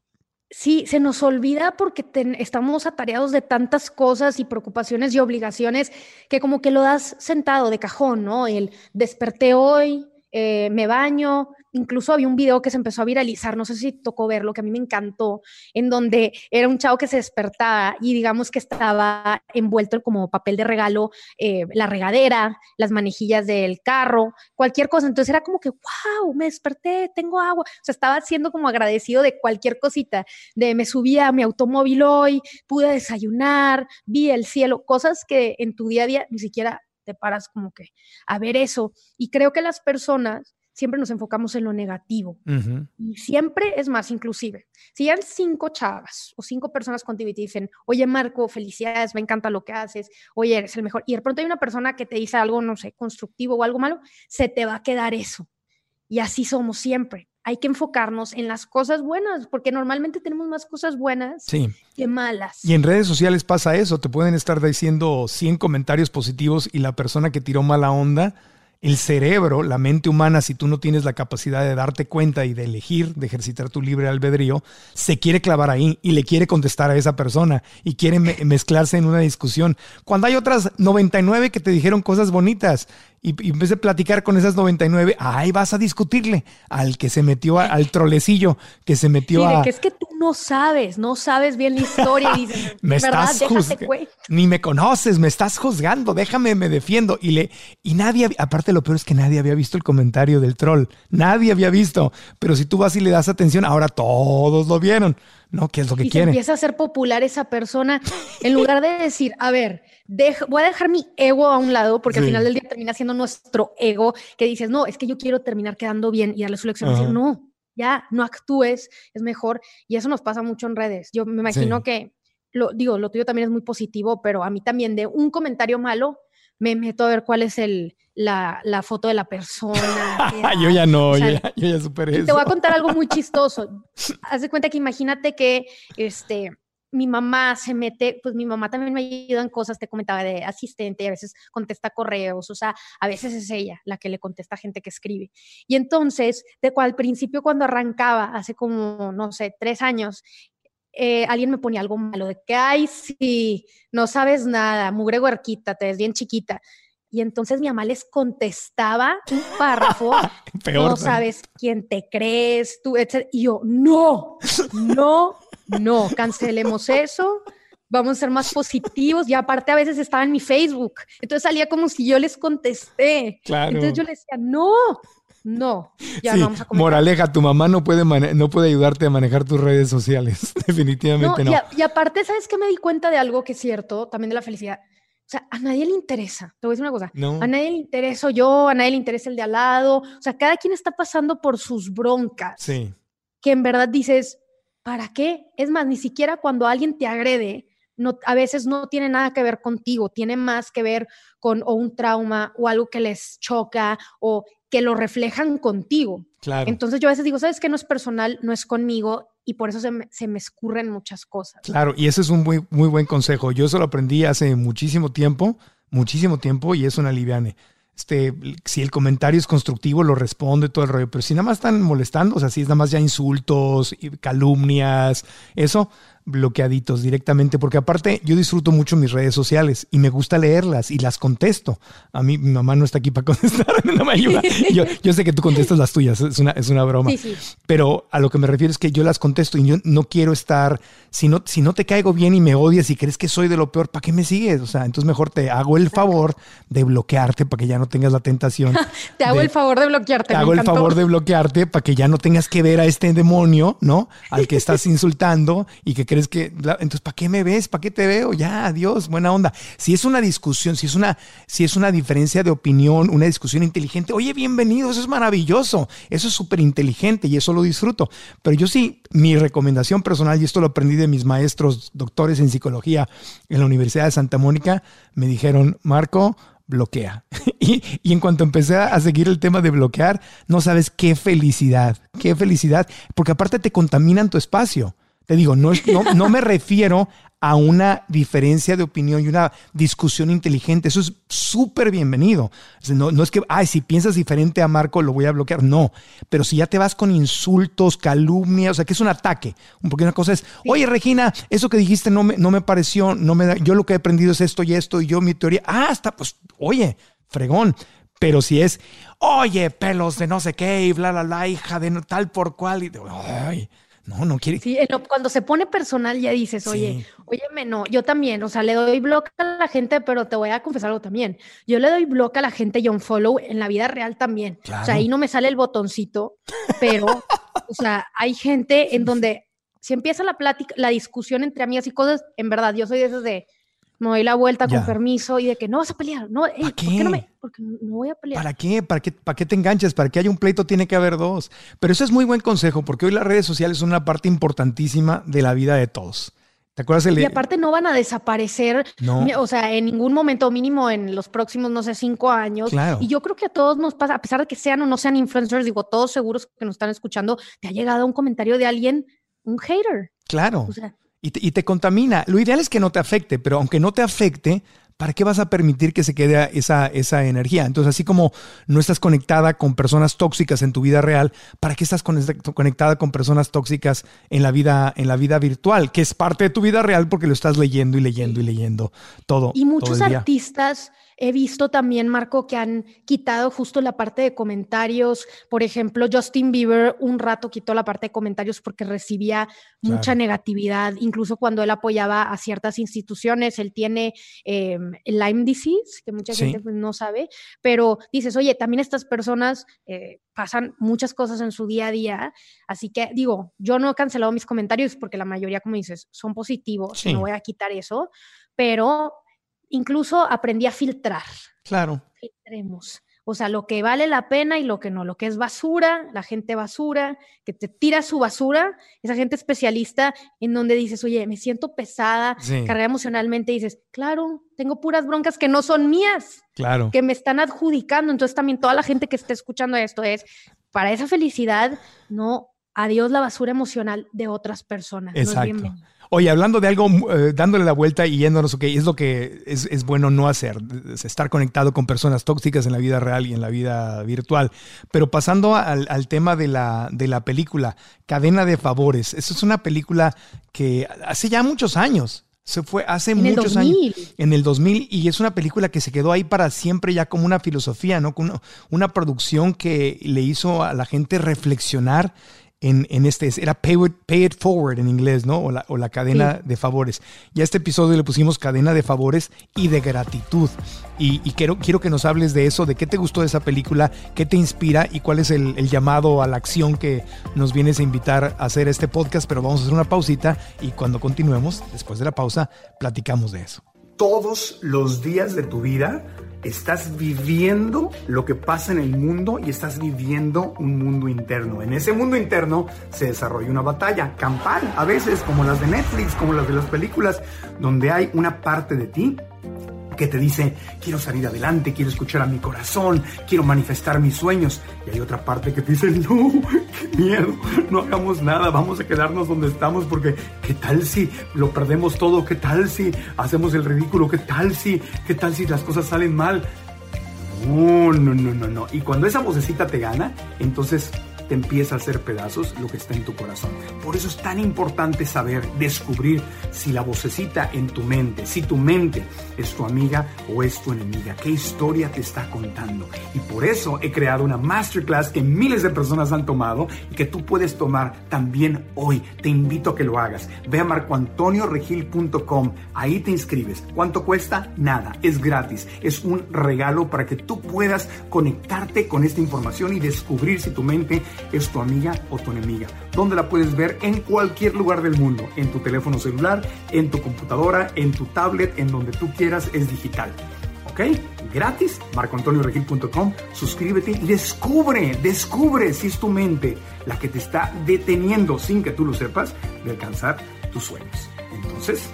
Sí, se nos olvida porque estamos atareados de tantas cosas y preocupaciones y obligaciones que como que lo das sentado de cajón, ¿no? El desperté hoy, eh, me baño, incluso había un video que se empezó a viralizar, no sé si tocó verlo, que a mí me encantó, en donde era un chavo que se despertaba y digamos que estaba envuelto como papel de regalo, eh, la regadera, las manejillas del carro, cualquier cosa. Entonces era como que, wow, me desperté, tengo agua. O sea, estaba siendo como agradecido de cualquier cosita, de me subí a mi automóvil hoy, pude desayunar, vi el cielo, cosas que en tu día a día ni siquiera te paras como que a ver eso. Y creo que las personas siempre nos enfocamos en lo negativo. Y siempre es más, inclusive, si hay cinco chavas o cinco personas contigo y te dicen, oye Marco, felicidades, me encanta lo que haces, oye, eres el mejor, y de pronto hay una persona que te dice algo, no sé, constructivo o algo malo, se te va a quedar eso. Y así somos siempre. Hay que enfocarnos en las cosas buenas, porque normalmente tenemos más cosas buenas que malas. Y en redes sociales pasa eso, te pueden estar diciendo 100 comentarios positivos y la persona que tiró mala onda el cerebro, la mente humana, si tú no tienes la capacidad de darte cuenta y de elegir, de ejercitar tu libre albedrío, se quiere clavar ahí y le quiere contestar a esa persona y quiere mezclarse en una discusión. Cuando hay otras 99 que te dijeron cosas bonitas y, en vez de platicar con esas 99, ahí vas a discutirle al que se metió al trolecillo, que se metió a... que es que tú no sabes, no sabes bien la historia y dices, [laughs] me estás juzgando, ni me conoces, me estás juzgando, déjame, me defiendo. Y, le, y nadie, aparte lo peor es que nadie había visto el comentario del troll, nadie había visto, pero si tú vas y le das atención, ahora todos lo vieron. ¿No? ¿Qué es lo que y quiere? empieza a ser popular esa persona, en lugar de decir, a ver, voy a dejar mi ego a un lado, porque al final del día termina siendo nuestro ego, que dices, no, es que yo quiero terminar quedando bien y darle su lección. Decir, no, ya, no actúes, es mejor. Y eso nos pasa mucho en redes. Yo me imagino que, lo digo, lo tuyo también es muy positivo, pero a mí también de un comentario malo, me meto a ver cuál es el, la, la foto de la persona. [laughs] yo ya no, yo, ya, yo ya superé eso. Te voy a contar algo muy chistoso. [laughs] Haz de cuenta que imagínate que este, mi mamá se mete, pues mi mamá también me ayuda en cosas, te comentaba de asistente, y a veces contesta correos, o sea, a veces es ella la que le contesta a gente que escribe. Y entonces, de cual al principio cuando arrancaba, hace como, no sé, tres años, eh, alguien me ponía algo malo, de que, ay, sí, no sabes nada, mugre huerquita, te ves bien chiquita. Y entonces mi mamá les contestaba un párrafo, [laughs] no sabes quién te crees, tú, etc. Y yo, no, no, no, cancelemos eso, vamos a ser más positivos. Y aparte a veces estaba en mi Facebook, entonces salía como si yo les contesté. Claro. Entonces yo les decía, no, no, ya vamos a Moraleja, tu mamá no puede, no puede ayudarte a manejar tus redes sociales, [laughs] definitivamente no. Y, y aparte, ¿sabes qué me di cuenta de algo que es cierto, también de la felicidad? O sea, a nadie le interesa. Te voy a decir una cosa. A nadie le interesa yo, a nadie le interesa el de al lado. O sea, cada quien está pasando por sus broncas. Sí. Que en verdad dices, ¿para qué? Es más, ni siquiera cuando alguien te agrede, no, a veces no tiene nada que ver contigo, tiene más que ver con o un trauma o algo que les choca o que lo reflejan contigo. Claro. Entonces yo a veces digo, ¿sabes qué? No es personal, no es conmigo y por eso se me, se me, escurren muchas cosas. Claro, y ese es un muy, muy buen consejo. Yo eso lo aprendí hace muchísimo tiempo, muchísimo tiempo, y es una liviane. Este, si el comentario es constructivo, lo responde todo el rollo, pero si nada más están molestando, o sea, si es nada más ya insultos, calumnias, eso, bloqueaditos directamente, porque aparte yo disfruto mucho mis redes sociales y me gusta leerlas y las contesto. A mí mi mamá no está aquí para [laughs] contestar, no me ayuda. [laughs] Yo, yo sé que tú contestas las tuyas, es una, es una broma. Pero a lo que me refiero es que yo las contesto y yo no quiero estar, si no, si no te caigo bien y me odias y crees que soy de lo peor, ¿para qué me sigues? O sea, entonces mejor te hago el favor de bloquearte para que ya no tengas la tentación. [laughs] te hago el favor de bloquearte. Te hago el favor de bloquearte para que ya no tengas que ver a este demonio, ¿no? Al que estás insultando y que crees que, entonces, ¿para qué me ves? ¿Para qué te veo? Ya, adiós, buena onda. Si es una discusión, si es una, si es una diferencia de opinión, una discusión inteligente, oye, bienvenido, eso es maravilloso, eso es súper inteligente y eso lo disfruto. Pero yo sí, mi recomendación personal, y esto lo aprendí de mis maestros, doctores en psicología en la Universidad de Santa Mónica, me dijeron, Marco, bloquea. [laughs] Y, y, en cuanto empecé a seguir el tema de bloquear, no sabes qué felicidad, qué felicidad, porque aparte te contaminan tu espacio. Te digo, no, no, no me refiero a una diferencia de opinión y una discusión inteligente. Eso es súper bienvenido. No, no, es que, ay, si piensas diferente a Marco, lo voy a bloquear. No, pero si ya te vas con insultos, calumnias, o sea, que es un ataque. Porque una cosa es, oye, Regina, eso que dijiste no me, no me pareció, no me da, yo lo que he aprendido es esto y esto, y yo mi teoría, ah, está, pues, oye, fregón. Pero si es, oye, pelos de no sé qué, y bla, bla, bla, hija de tal por cual, y, ay, no, no quiere. Sí, cuando se pone personal ya dices, oye, óyeme, no, yo también, o sea, le doy bloque a la gente, pero te voy a confesar algo también. Yo le doy bloque a la gente y un follow en la vida real también. O sea, ahí no me sale el botoncito, pero, o sea, hay gente en donde si empieza la plática, la discusión entre amigas y cosas, en verdad, yo soy de esas de, me doy la vuelta con permiso y de que no vas a pelear. No, ¿por qué no me? Porque no voy a pelear. ¿Para qué? ¿Para qué, ¿Para qué te enganches? ¿Para que haya un pleito tiene que haber dos? Pero eso es muy buen consejo porque hoy las redes sociales son una parte importantísima de la vida de todos. ¿Te acuerdas? El... Y aparte no van a desaparecer, no. o sea, en ningún momento mínimo en los próximos, no sé, cinco años. Claro. Y yo creo que a todos nos pasa, a pesar de que sean o no sean influencers, digo, todos seguros que nos están escuchando, te ha llegado un comentario de alguien, un hater. Claro. O sea, y te, contamina. Lo ideal es que no te afecte, pero aunque no te afecte, ¿para qué vas a permitir que se quede esa, esa energía? Entonces, así como no estás conectada con personas tóxicas en tu vida real, ¿para qué estás conectada con personas tóxicas en la vida, en la vida virtual? Que es parte de tu vida real porque lo estás leyendo y leyendo y leyendo todo. Y muchos artistas He visto también, Marco, que han quitado justo la parte de comentarios. Por ejemplo, Justin Bieber un rato quitó la parte de comentarios porque recibía mucha negatividad, incluso cuando él apoyaba a ciertas instituciones. Él tiene eh, Lyme disease, que mucha gente pues, no sabe, pero dices, oye, también estas personas eh, pasan muchas cosas en su día a día. Así que digo, yo no he cancelado mis comentarios porque la mayoría, como dices, son positivos. No voy a quitar eso, pero incluso aprendí a filtrar. Claro. Filtremos. O sea, lo que vale la pena y lo que no, lo que es basura, la gente basura, que te tira su basura, esa gente especialista en donde dices, oye, me siento pesada, Sí. cargada emocionalmente, y dices, claro, tengo puras broncas que no son mías, Claro. que me están adjudicando. Entonces también toda la gente que esté escuchando esto es, para esa felicidad, no, adiós la basura emocional de otras personas. No es Exacto. Oye, hablando de algo, eh, dándole la vuelta y yéndonos, ok, es lo que es, es bueno no hacer, es estar conectado con personas tóxicas en la vida real y en la vida virtual. Pero pasando al, al tema de la, de la película, Cadena de Favores, esa es una película que hace ya muchos años, se fue hace En muchos 2000. años, en el 2000, y es una película que se quedó ahí para siempre ya como una filosofía, ¿no? Una, una producción que le hizo a la gente reflexionar en, en este, era pay it, pay it forward en inglés, ¿no? O la, o la cadena de favores. Y a este episodio le pusimos cadena de favores y de gratitud. Y, y quiero, quiero que nos hables de eso, de qué te gustó de esa película, qué te inspira y cuál es el, el llamado a la acción que nos vienes a invitar a hacer este podcast. Pero vamos a hacer una pausita y cuando continuemos, después de la pausa, platicamos de eso. todos los días de tu vida estás viviendo lo que pasa en el mundo y estás viviendo un mundo interno. En ese mundo interno se desarrolla una batalla campal, a veces como las de Netflix, como las de las películas, donde hay una parte de ti que te dice, quiero salir adelante, quiero escuchar a mi corazón, quiero manifestar mis sueños. Y hay otra parte que te dice, no, [laughs] qué miedo, no hagamos nada, vamos a quedarnos donde estamos porque ¿qué tal si lo perdemos todo? ¿Qué tal si hacemos el ridículo? ¿Qué tal si, qué tal si las cosas salen mal? No, no, no, no, no. Y cuando esa vocecita te gana, entonces te empieza a hacer pedazos lo que está en tu corazón. Por eso es tan importante saber, descubrir si la vocecita en tu mente, si tu mente es tu amiga o es tu enemiga, qué historia te está contando. Y por eso he creado una masterclass que miles de personas han tomado y que tú puedes tomar también hoy. Te invito a que lo hagas. Ve a marcoantonioregil.com, ahí te inscribes. ¿Cuánto cuesta? Nada, es gratis. Es un regalo para que tú puedas conectarte con esta información y descubrir si tu mente es tu amiga o tu enemiga. ¿Dónde la puedes ver? En cualquier lugar del mundo, en tu teléfono celular, en tu computadora, en tu tablet, en donde tú quieras, es digital. ¿Ok? Gratis, marcoantonioregil.com, suscríbete y descubre, descubre si es tu mente la que te está deteniendo sin que tú lo sepas de alcanzar tus sueños. Entonces,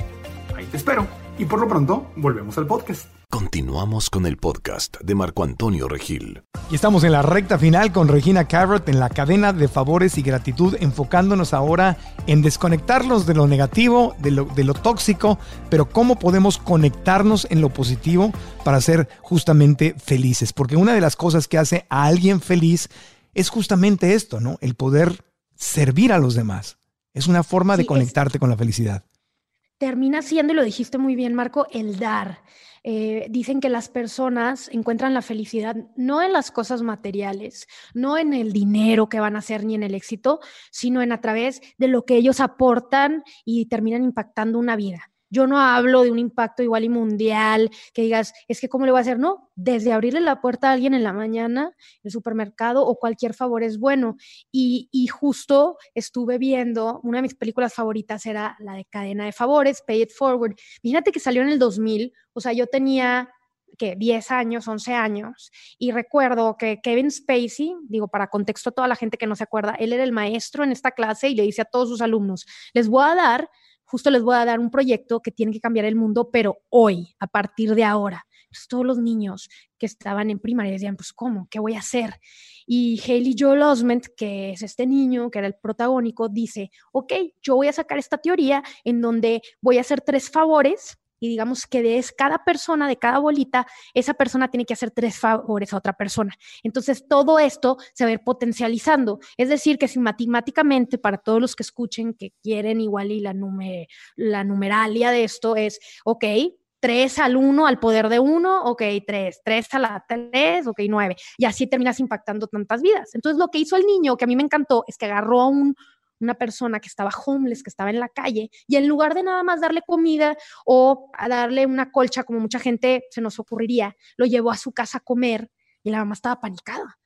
ahí te espero. Y por lo pronto, volvemos al podcast. Continuamos con el podcast de Marco Antonio Regil. Y estamos en la recta final con Regina Carrot en la cadena de favores y gratitud, enfocándonos ahora en desconectarnos de lo negativo, de lo, de lo tóxico, pero cómo podemos conectarnos en lo positivo para ser justamente felices. Porque una de las cosas que hace a alguien feliz es justamente esto, ¿no? El poder servir a los demás. Es una forma Sí, de es- conectarte con la felicidad. Termina siendo, y lo dijiste muy bien, Marco, el dar. Eh, dicen que las personas encuentran la felicidad no en las cosas materiales, no en el dinero que van a hacer ni en el éxito, sino en a través de lo que ellos aportan y terminan impactando una vida. Yo no hablo de un impacto igual y mundial, que digas, es que cómo le voy a hacer, no, desde abrirle la puerta a alguien en la mañana, el supermercado o cualquier favor es bueno. Y, y justo estuve viendo, una de mis películas favoritas era la de Cadena de Favores, Pay It Forward. Imagínate que salió en el 2000, o sea, yo tenía que 10 años, 11 años, y recuerdo que Kevin Spacey, digo, para contexto a toda la gente que no se acuerda, él era el maestro en esta clase y le dice a todos sus alumnos, les voy a dar, justo les voy a dar un proyecto que tiene que cambiar el mundo, pero hoy, a partir de ahora. Entonces, todos los niños que estaban en primaria decían, pues, ¿cómo? ¿Qué voy a hacer? Y Haley Joel Osment, que es este niño, que era el protagónico, dice, ok, yo voy a sacar esta teoría en donde voy a hacer tres favores y digamos que de cada persona, de cada bolita, esa persona tiene que hacer tres favores a otra persona. Entonces, todo esto se va a ir potencializando. Es decir, que si matemáticamente, para todos los que escuchen que quieren igual y la, nume- la numeralia de esto es, ok, 3 al 1 al poder de 1, ok, 3, 3 a la 3, ok, 9. Y así terminas impactando tantas vidas. Entonces, lo que hizo el niño, que a mí me encantó, es que agarró a un, una persona que estaba homeless, que estaba en la calle, y en lugar de nada más darle comida o a darle una colcha, como mucha gente se nos ocurriría, lo llevó a su casa a comer y la mamá estaba panicada.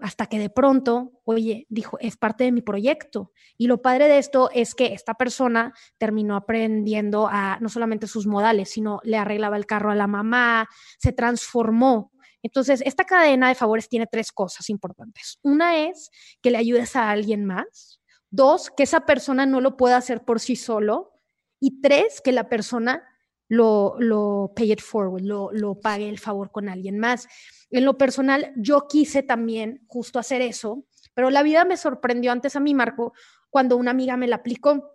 Hasta que de pronto, oye, dijo, es parte de mi proyecto. Y lo padre de esto es que esta persona terminó aprendiendo a no solamente sus modales, sino le arreglaba el carro a la mamá, se transformó. Entonces, esta cadena de favores tiene tres cosas importantes. Una es que le ayudes a alguien más. Dos, que esa persona no lo pueda hacer por sí solo. Y tres, que la persona lo, lo pay it lo, lo pague el favor con alguien más. En lo personal, yo quise también justo hacer eso, pero la vida me sorprendió antes a mí, Marco, cuando una amiga me la aplicó.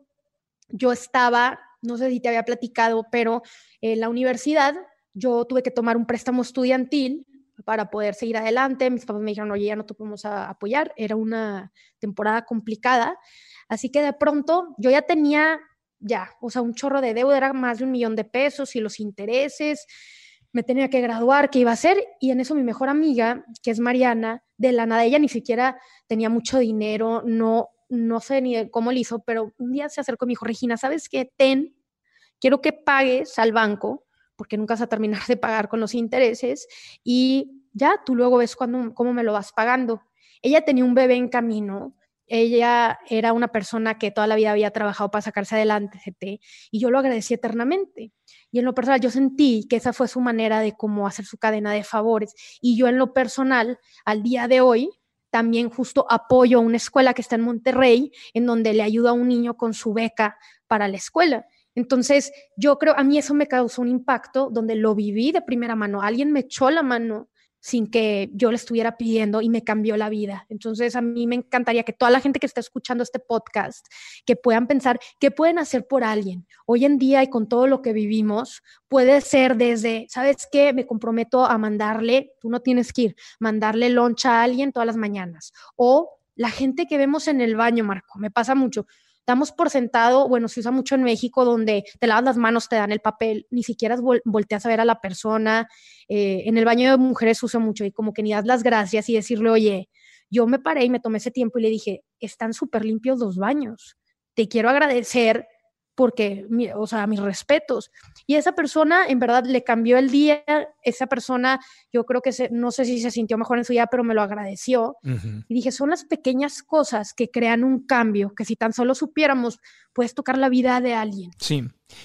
Yo estaba, no sé si te había platicado, pero en la universidad yo tuve que tomar un préstamo estudiantil para poder seguir adelante. Mis papás me dijeron, oye, ya no te podemos apoyar. Era una temporada complicada. Así que de pronto yo ya tenía, ya, o sea, un chorro de deuda, era más de un millón de pesos y los intereses. Me tenía que graduar, ¿qué iba a hacer? Y en eso mi mejor amiga, que es Mariana, de la nada, ella ni siquiera tenía mucho dinero, no, no sé ni cómo lo hizo, pero un día se acercó y me dijo, Regina, ¿sabes qué? Ten, quiero que pagues al banco porque nunca vas a terminar de pagar con los intereses y ya tú luego ves cuándo, cómo me lo vas pagando. Ella tenía un bebé en camino, ella era una persona que toda la vida había trabajado para sacarse adelante, y yo lo agradecí eternamente. Y en lo personal yo sentí que esa fue su manera de cómo hacer su cadena de favores. Y yo en lo personal, al día de hoy, también justo apoyo a una escuela que está en Monterrey, en donde le ayuda a un niño con su beca para la escuela. Entonces, yo creo, a mí eso me causó un impacto donde lo viví de primera mano. Alguien me echó la mano sin que yo le estuviera pidiendo y me cambió la vida. Entonces, a mí me encantaría que toda la gente que está escuchando este podcast, que puedan pensar qué pueden hacer por alguien. Hoy en día y con todo lo que vivimos, puede ser desde, ¿sabes qué? Me comprometo a mandarle, tú no tienes que ir, mandarle loncha a alguien todas las mañanas. O la gente que vemos en el baño, Marco, me pasa mucho damos por sentado, bueno, se usa mucho en México donde te lavas las manos, te dan el papel, ni siquiera volteas a ver a la persona. Eh, en el baño de mujeres usa mucho y como que ni das las gracias y decirle, oye, yo me paré y me tomé ese tiempo y le dije, están súper limpios los baños. Te quiero agradecer porque, o sea, mis respetos. Y esa persona, en verdad, le cambió el día. Esa persona, yo creo que no sé si se sintió mejor en su día, pero me lo agradeció. Y dije, son las pequeñas cosas que crean un cambio, que si tan solo supiéramos, puedes tocar la vida de alguien. Sí,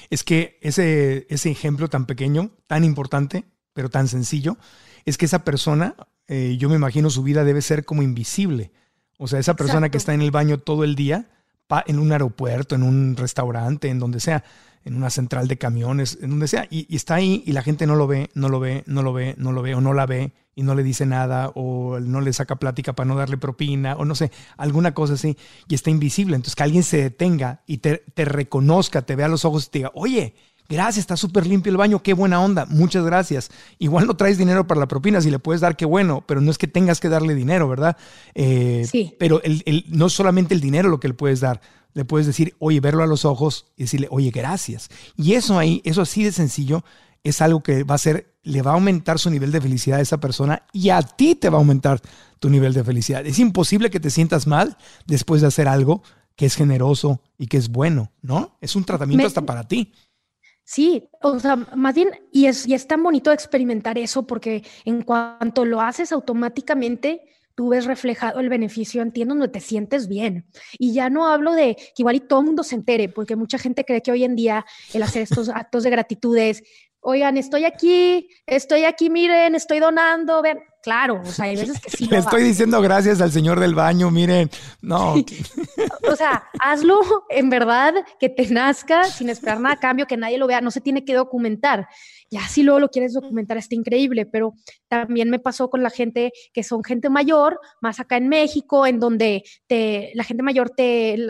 es que ese, ese ejemplo tan pequeño, tan importante, pero tan sencillo, es que esa persona, eh, yo me imagino su vida debe ser como invisible. O sea, esa persona que está en el baño todo el día, en un aeropuerto, en un restaurante, en donde sea, en una central de camiones, en donde sea, y, está ahí y la gente no lo ve, no lo ve, no lo ve, no lo ve, o no la ve y no le dice nada, o no le saca plática para no darle propina, o no sé, alguna cosa así, y está invisible. Entonces que alguien se detenga y te, te reconozca, te vea a los ojos y te diga, oye, Gracias, está súper limpio el baño, qué buena onda, muchas gracias. Igual no traes dinero para la propina, si le puedes dar, qué bueno, pero no es que tengas que darle dinero, ¿verdad? Eh, sí. Pero el, no solamente el dinero lo que le puedes dar, le puedes decir, oye, verlo a los ojos y decirle, oye, gracias. Y eso ahí, eso así de sencillo, es algo que va a ser, le va a aumentar su nivel de felicidad a esa persona y a ti te va a aumentar tu nivel de felicidad. Es imposible que te sientas mal después de hacer algo que es generoso y que es bueno, ¿no? Es un tratamiento hasta para ti. Sí, o sea, más bien, y es, y es tan bonito experimentar eso porque en cuanto lo haces automáticamente, tú ves reflejado el beneficio, entiendo, donde te sientes bien. Y ya no hablo de que igual y todo el mundo se entere, porque mucha gente cree que hoy en día el hacer estos [laughs] actos de gratitud es, oigan, estoy aquí, estoy aquí, miren, estoy donando, vean, claro, o sea, hay veces que sí. [laughs] Le estoy diciendo gracias al señor del baño, miren, no. o sea, hazlo en verdad, que te nazca sin esperar nada a cambio, que nadie lo vea, no se tiene que documentar. Ya si luego lo quieres documentar, está increíble, pero también me pasó con la gente que son gente mayor, más acá en México, en donde te, la gente mayor te,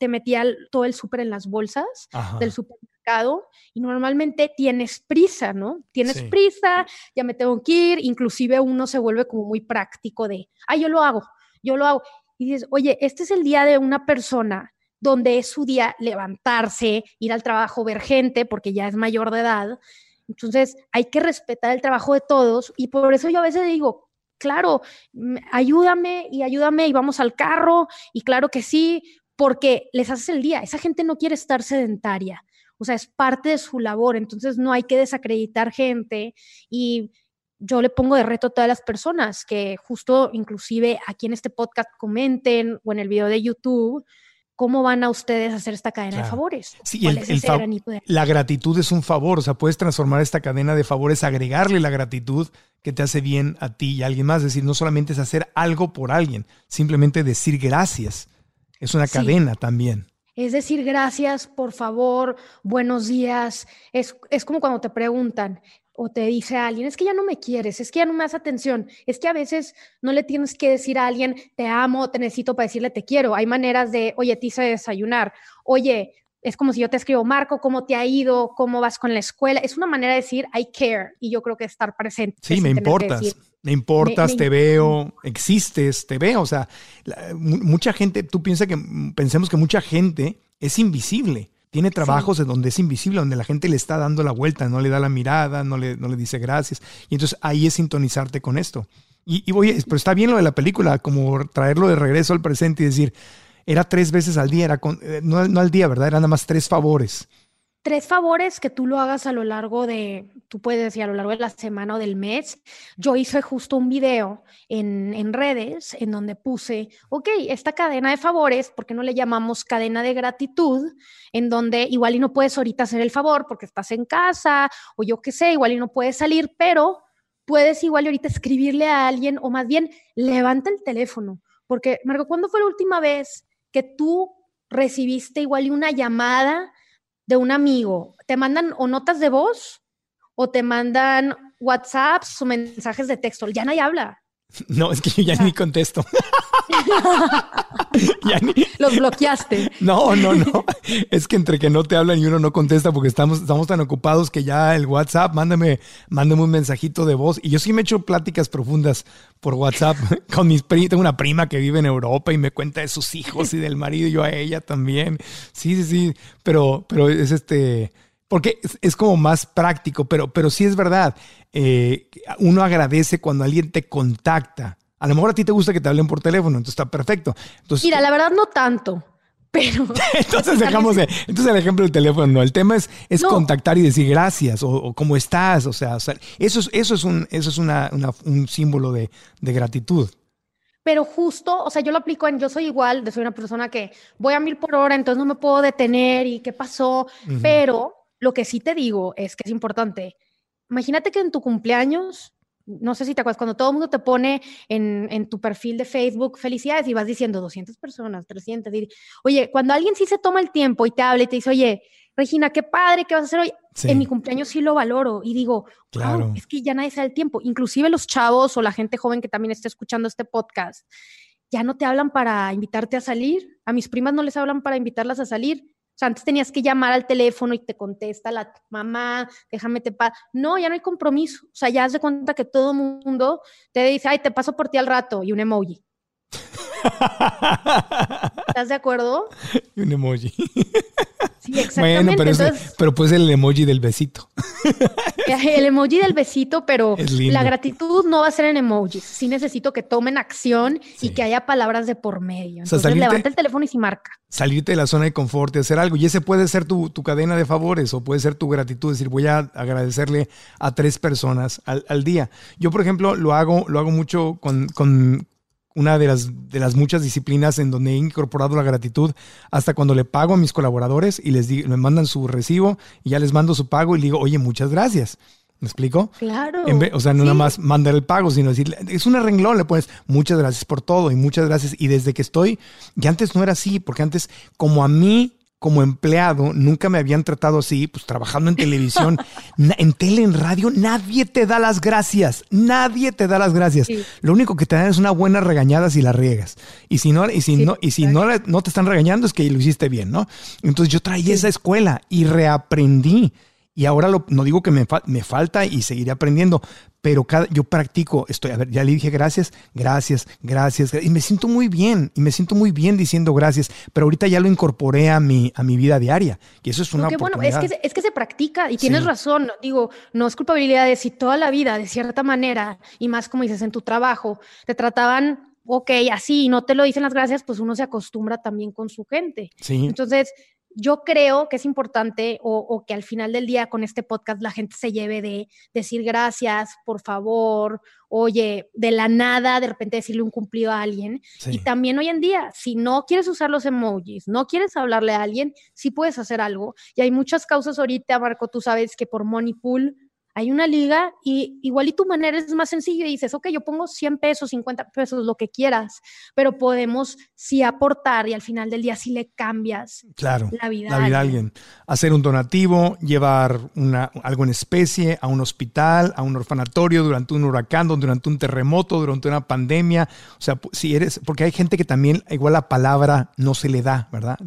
te metía todo el súper en las bolsas del supermercado y normalmente tienes prisa, ¿no? Tienes prisa, ya me tengo que ir, inclusive uno se vuelve como muy práctico de, ah, yo lo hago, yo lo hago. Y dices, oye, este es el día de una persona donde es su día levantarse, ir al trabajo, ver gente, porque ya es mayor de edad. Entonces, hay que respetar el trabajo de todos y por eso yo a veces digo, claro, ayúdame y ayúdame y vamos al carro y claro que sí, porque les haces el día. Esa gente no quiere estar sedentaria, o sea, es parte de su labor, entonces no hay que desacreditar gente y yo le pongo de reto a todas las personas que justo inclusive aquí en este podcast comenten o en el video de YouTube, ¿cómo van a ustedes a hacer esta cadena de favores? Sí, el, la gratitud es un favor, o sea, puedes transformar esta cadena de favores, agregarle la gratitud que te hace bien a ti y a alguien más. Es decir, no solamente es hacer algo por alguien, simplemente decir gracias. Es una cadena también. Es decir, gracias, por favor, buenos días. Es, es como cuando te preguntan, o te dice a alguien, es que ya no me quieres, es que ya no me das atención, es que a veces no le tienes que decir a alguien, te amo, te necesito para decirle te quiero. Hay maneras de, oye, te hice desayunar, oye, es como si yo te escribo, Marco, ¿cómo te ha ido? ¿Cómo vas con la escuela? Es una manera de decir, I care, y yo creo que estar presente. Sí, me importas, me importas, te veo, existes, te veo. O sea, mucha gente, tú piensas que, pensemos que mucha gente es invisible tiene trabajos en donde es invisible, donde la gente le está dando la vuelta, no le da la mirada, no le, no le dice gracias. Y entonces ahí es sintonizarte con esto. Y, y voy, pero está bien lo de la película, como traerlo de regreso al presente y decir, era tres veces al día, era eh, no, no al día, ¿verdad? Eran nada más tres favores tres favores que tú lo hagas a lo largo de, tú puedes decir a lo largo de la semana o del mes. Yo hice justo un video en, en, redes en donde puse, ok, esta cadena de favores, ¿por qué no le llamamos cadena de gratitud? En donde igual y no puedes ahorita hacer el favor porque estás en casa o yo qué sé, igual y no puedes salir, pero puedes igual y ahorita escribirle a alguien o más bien levanta el teléfono. Porque, Marco, ¿cuándo fue la última vez que tú recibiste igual y una llamada? De un amigo, te mandan o notas de voz o te mandan WhatsApps o mensajes de texto. Ya nadie habla. [laughs] No, es que yo ya ni contesto. [laughs] Los bloqueaste. No, no, no. Es que entre que no te hablan y uno no contesta porque estamos, estamos tan ocupados que ya el WhatsApp, mándame, mándame un mensajito de voz. Y yo sí me echo pláticas profundas por WhatsApp [laughs] con mis primos. Tengo una prima que vive en Europa y me cuenta de sus hijos y del marido y yo a ella también. Sí, sí, sí. Pero, pero es este porque es, como más práctico, pero, pero sí es verdad. Eh, uno agradece cuando alguien te contacta. A lo mejor a ti te gusta que te hablen por teléfono, entonces está perfecto. Entonces, Mira, la verdad no tanto. Pero. [laughs] entonces dejamos de. Entonces el ejemplo del teléfono no. El tema es, es contactar y decir gracias o, cómo estás. O sea, eso es, eso es un, eso es una, un símbolo de, de, gratitud. Pero justo, o sea, yo lo aplico en. Yo soy igual, soy una persona que voy a mil por hora, entonces no me puedo detener y qué pasó. Pero lo que sí te digo es que es importante. Imagínate que en tu cumpleaños, no sé si te acuerdas, cuando todo el mundo te pone en, tu perfil de Facebook felicidades y vas diciendo 200 personas, 300, oye, cuando alguien sí se toma el tiempo y te habla y te dice, oye, Regina, qué padre, ¿qué vas a hacer hoy? En mi cumpleaños sí lo valoro y digo, claro. es que ya nadie sabe el tiempo. Inclusive los chavos o la gente joven que también está escuchando este podcast, ya no te hablan para invitarte a salir. A mis primas no les hablan para invitarlas a salir sea, antes tenías que llamar al teléfono y te contesta la mamá, déjame te pa. No, ya no hay compromiso. O sea, ya has de cuenta que todo mundo te dice, ay, te paso por ti al rato y un emoji. ¿Estás de acuerdo? Y un emoji. Sí, [laughs] exactamente. Bueno, pero, pero pues el emoji del besito. El emoji del besito, pero [laughs] la gratitud no va a ser en emojis. Sí necesito que tomen acción y que haya palabras de por medio. Entonces levanta el teléfono y si marca. Salirte de la zona de confort y hacer algo. Y ese puede ser tu, cadena de favores o puede ser tu gratitud. Es decir, voy a agradecerle a tres personas al, día. Yo, por ejemplo, lo hago, lo hago mucho con, con una de las, de las muchas disciplinas en donde he incorporado la gratitud hasta cuando le pago a mis colaboradores y les digo, me mandan su recibo y ya les mando su pago y digo, oye, muchas gracias. ¿Me explico? Claro. o sea, no nada más mandar el pago, sino decir, es un renglón, le pones muchas gracias por todo y muchas gracias. Y desde que estoy, y antes no era así, porque antes, como a mí como empleado nunca me habían tratado así, pues trabajando en televisión, [laughs] en tele, en radio, nadie te da las gracias, nadie te da las gracias. Lo único que te dan es una buena regañada si la riegas. Y si no, y si no, y si no, no te están regañando es que lo hiciste bien, ¿no? Entonces yo traía esa escuela y reaprendí. Y ahora lo, no digo que me, me falta y seguiré aprendiendo, pero cada, yo practico, estoy, a ver, ya le dije gracias, gracias, gracias, y me siento muy bien, y me siento muy bien diciendo gracias, pero ahorita ya lo incorporé a mi, a mi vida diaria, y eso es una bueno, es que, es que se practica, y tienes razón, digo, no es culpabilidad de si toda la vida, de cierta manera, y más como dices, en tu trabajo, te trataban, ok, así, y no te lo dicen las gracias, pues uno se acostumbra también con su gente. Sí. Entonces, yo creo que es importante o, que al final del día con este podcast la gente se lleve de decir gracias, por favor, oye, de la nada, de repente decirle un cumplido a alguien. Y también hoy en día, si no quieres usar los emojis, no quieres hablarle a alguien, sí puedes hacer algo. Y hay muchas causas ahorita, Marco, tú sabes que por Money Pool hay una liga y igual y tu manera es más sencilla y dices, ok, yo pongo 100 pesos, 50 pesos, lo que quieras, pero podemos sí aportar y al final del día sí le cambias claro, la vida, la vida a alguien. Hacer un donativo, llevar una, algo en especie a un hospital, a un orfanatorio durante un huracán, durante un terremoto, durante una pandemia. O sea, si eres, porque hay gente que también, igual la palabra no se le da, ¿verdad?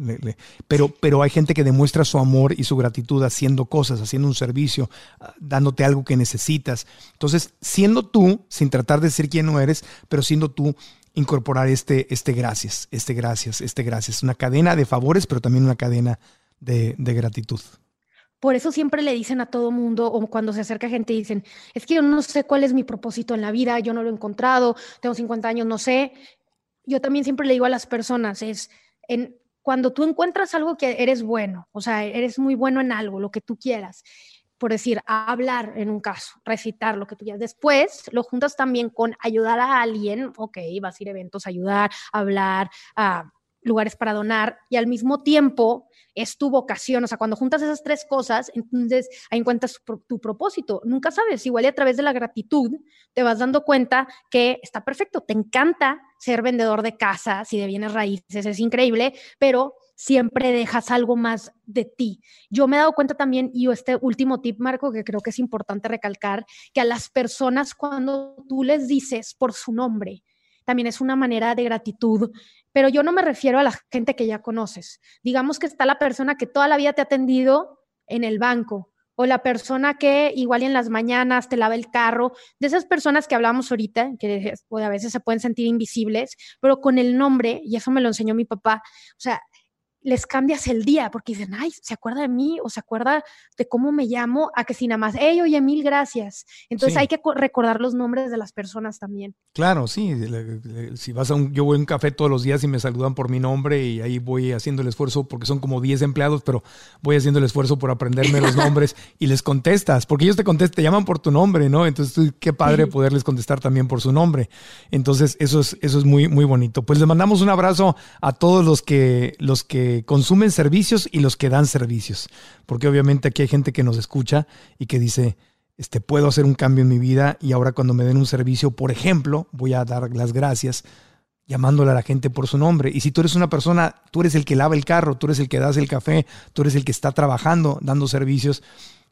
pero, pero hay gente que demuestra su amor y su gratitud haciendo cosas, haciendo un servicio, ah, algo que necesitas. Entonces, siendo tú, sin tratar de ser quien no eres, pero siendo tú, incorporar este, este gracias, este gracias, este gracias. Una cadena de favores, pero también una cadena de, gratitud. Por eso siempre le dicen a todo mundo, o cuando se acerca gente, dicen, es que yo no sé cuál es mi propósito en la vida, yo no lo he encontrado, tengo 50 años, no sé. Yo también siempre le digo a las personas, es, en, cuando tú encuentras algo que eres bueno, o sea, eres muy bueno en algo, lo que tú quieras, por decir, hablar en un caso, recitar lo que tú ya. Después lo juntas también con ayudar a alguien, ok, vas a ir a eventos, ayudar, hablar, a lugares para donar y al mismo tiempo es tu vocación, o sea, cuando juntas esas tres cosas, entonces ahí encuentras tu, propósito. Nunca sabes, igual y a través de la gratitud te vas dando cuenta que está perfecto, te encanta ser vendedor de casas y de bienes raíces, es increíble, pero siempre dejas algo más de ti. Yo me he dado cuenta también, y este último tip, Marco, que creo que es importante recalcar, que a las personas cuando tú les dices por su nombre, también es una manera de gratitud, pero yo no me refiero a la gente que ya conoces. Digamos que está la persona que toda la vida te ha atendido en el banco o la persona que igual en las mañanas te lava el carro, de esas personas que hablamos ahorita, que a veces se pueden sentir invisibles, pero con el nombre, y eso me lo enseñó mi papá, o sea, les cambias el día porque dicen, ay, se acuerda de mí o se acuerda de cómo me llamo, a que si nada más, hey, oye, mil gracias. Entonces hay que recordar los nombres de las personas también. Claro, sí. Si vas a un, yo voy a un café todos los días y me saludan por mi nombre y ahí voy haciendo el esfuerzo porque son como 10 empleados, pero voy haciendo el esfuerzo por aprenderme los nombres [laughs] y les contestas, porque ellos te contestan, te llaman por tu nombre, ¿no? Entonces, qué padre poderles contestar también por su nombre. Entonces, eso es, eso es muy, muy bonito. Pues les mandamos un abrazo a todos los que, los que consumen servicios y los que dan servicios. Porque obviamente aquí hay gente que nos escucha y que dice, este, puedo hacer un cambio en mi vida y ahora cuando me den un servicio, por ejemplo, voy a dar las gracias llamándole a la gente por su nombre. Y si tú eres una persona, tú eres el que lava el carro, tú eres el que das el café, tú eres el que está trabajando, dando servicios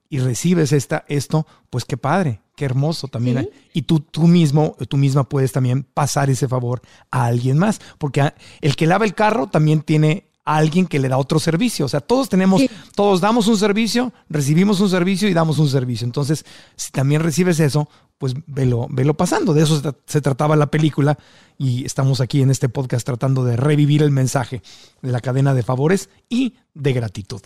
y recibes esta, esto, pues qué padre, qué hermoso también. Y tú, tú mismo, tú misma puedes también pasar ese favor a alguien más, porque el que lava el carro también tiene alguien que le da otro servicio. O sea, todos tenemos, todos damos un servicio, recibimos un servicio y damos un servicio. Entonces, si también recibes eso, pues velo, velo pasando. De eso se, se, trataba la película y estamos aquí en este podcast tratando de revivir el mensaje de la cadena de favores y de gratitud.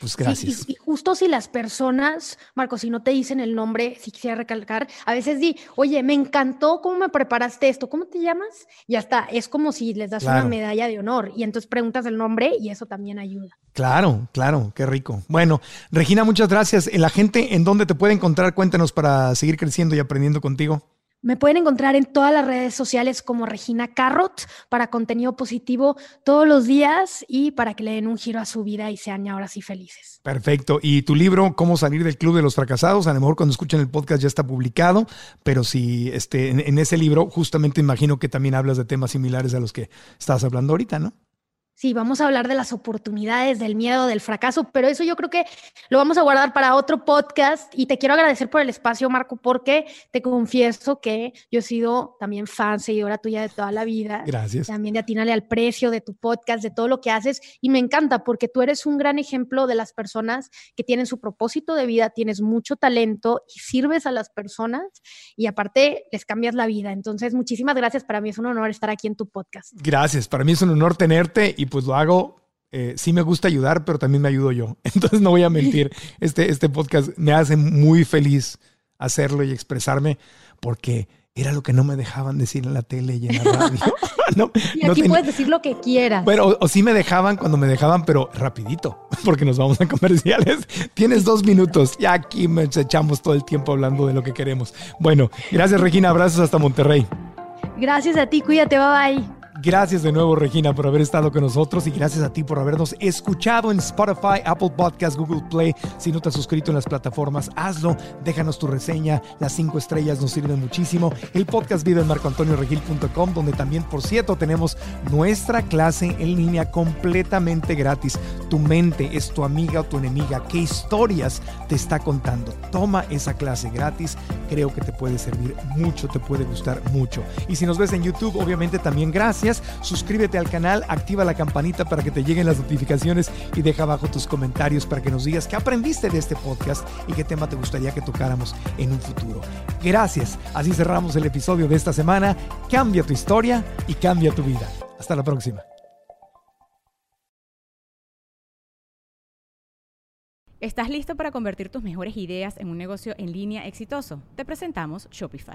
Pues gracias. y, justo si las personas, Marco, si no te dicen el nombre, si quisiera recalcar, a veces di, oye, me encantó cómo me preparaste esto, ¿cómo te llamas? Y ya está, es como si les das una medalla de honor y entonces preguntas el nombre y eso también ayuda. Claro, claro, qué rico. Bueno, Regina, muchas gracias. La gente, ¿en dónde te puede encontrar? Cuéntanos para seguir creciendo y aprendiendo contigo. Me pueden encontrar en todas las redes sociales como Regina Carrot para contenido positivo todos los días y para que le den un giro a su vida y sean ahora sí felices. Perfecto. Y tu libro, Cómo salir del club de los fracasados, a lo mejor cuando escuchen el podcast ya está publicado, pero si este, en, ese libro justamente imagino que también hablas de temas similares a los que estás hablando ahorita, ¿no? Sí, vamos a hablar de las oportunidades, del miedo, del fracaso, pero eso yo creo que lo vamos a guardar para otro podcast y te quiero agradecer por el espacio, Marco, porque te confieso que yo he sido también fan, seguidora tuya de toda la vida. Gracias. También de Atínale al precio de tu podcast, de todo lo que haces y me encanta porque tú eres un gran ejemplo de las personas que tienen su propósito de vida, tienes mucho talento y sirves a las personas y aparte les cambias la vida. Entonces, muchísimas gracias. Para mí es un honor estar aquí en tu podcast. Gracias. Para mí es un honor tenerte y pues lo hago. Eh, sí me gusta ayudar, pero también me ayudo yo. [laughs] Entonces no voy a mentir. [laughs] Este, este podcast me hace muy feliz hacerlo y expresarme porque era lo que no me dejaban decir en la tele y en la radio. [laughs] no, y aquí puedes decir lo que quieras. Bueno, o, o, sí me dejaban cuando me dejaban, pero rapidito, porque nos vamos a comerciales. Tienes dos minutos y aquí me echamos todo el tiempo hablando de lo que queremos. Bueno, gracias Regina, abrazos hasta Monterrey. Gracias a ti, cuídate, bye bye. Gracias de nuevo, Regina, por haber estado con nosotros y gracias a ti por habernos escuchado en Spotify, Apple Podcast, Google Play. Si no te has suscrito en las plataformas, hazlo. Déjanos tu reseña. Las cinco estrellas nos sirven muchísimo. El podcast vive en marcoantonioregil.com, donde también, por cierto, tenemos nuestra clase en línea completamente gratis. Tu mente es tu amiga o tu enemiga. ¿Qué historias te está contando? Toma esa clase gratis. Creo que te puede servir mucho, te puede gustar mucho. Y si nos ves en YouTube, obviamente también gracias suscríbete al canal, activa la campanita para que te lleguen las notificaciones y deja abajo tus comentarios para que nos digas qué aprendiste de este podcast y qué tema te gustaría que tocáramos en un futuro. Gracias, así cerramos el episodio de esta semana. Cambia tu historia y cambia tu vida. Hasta la próxima. ¿Estás listo para convertir tus mejores ideas en un negocio en línea exitoso? Te presentamos Shopify.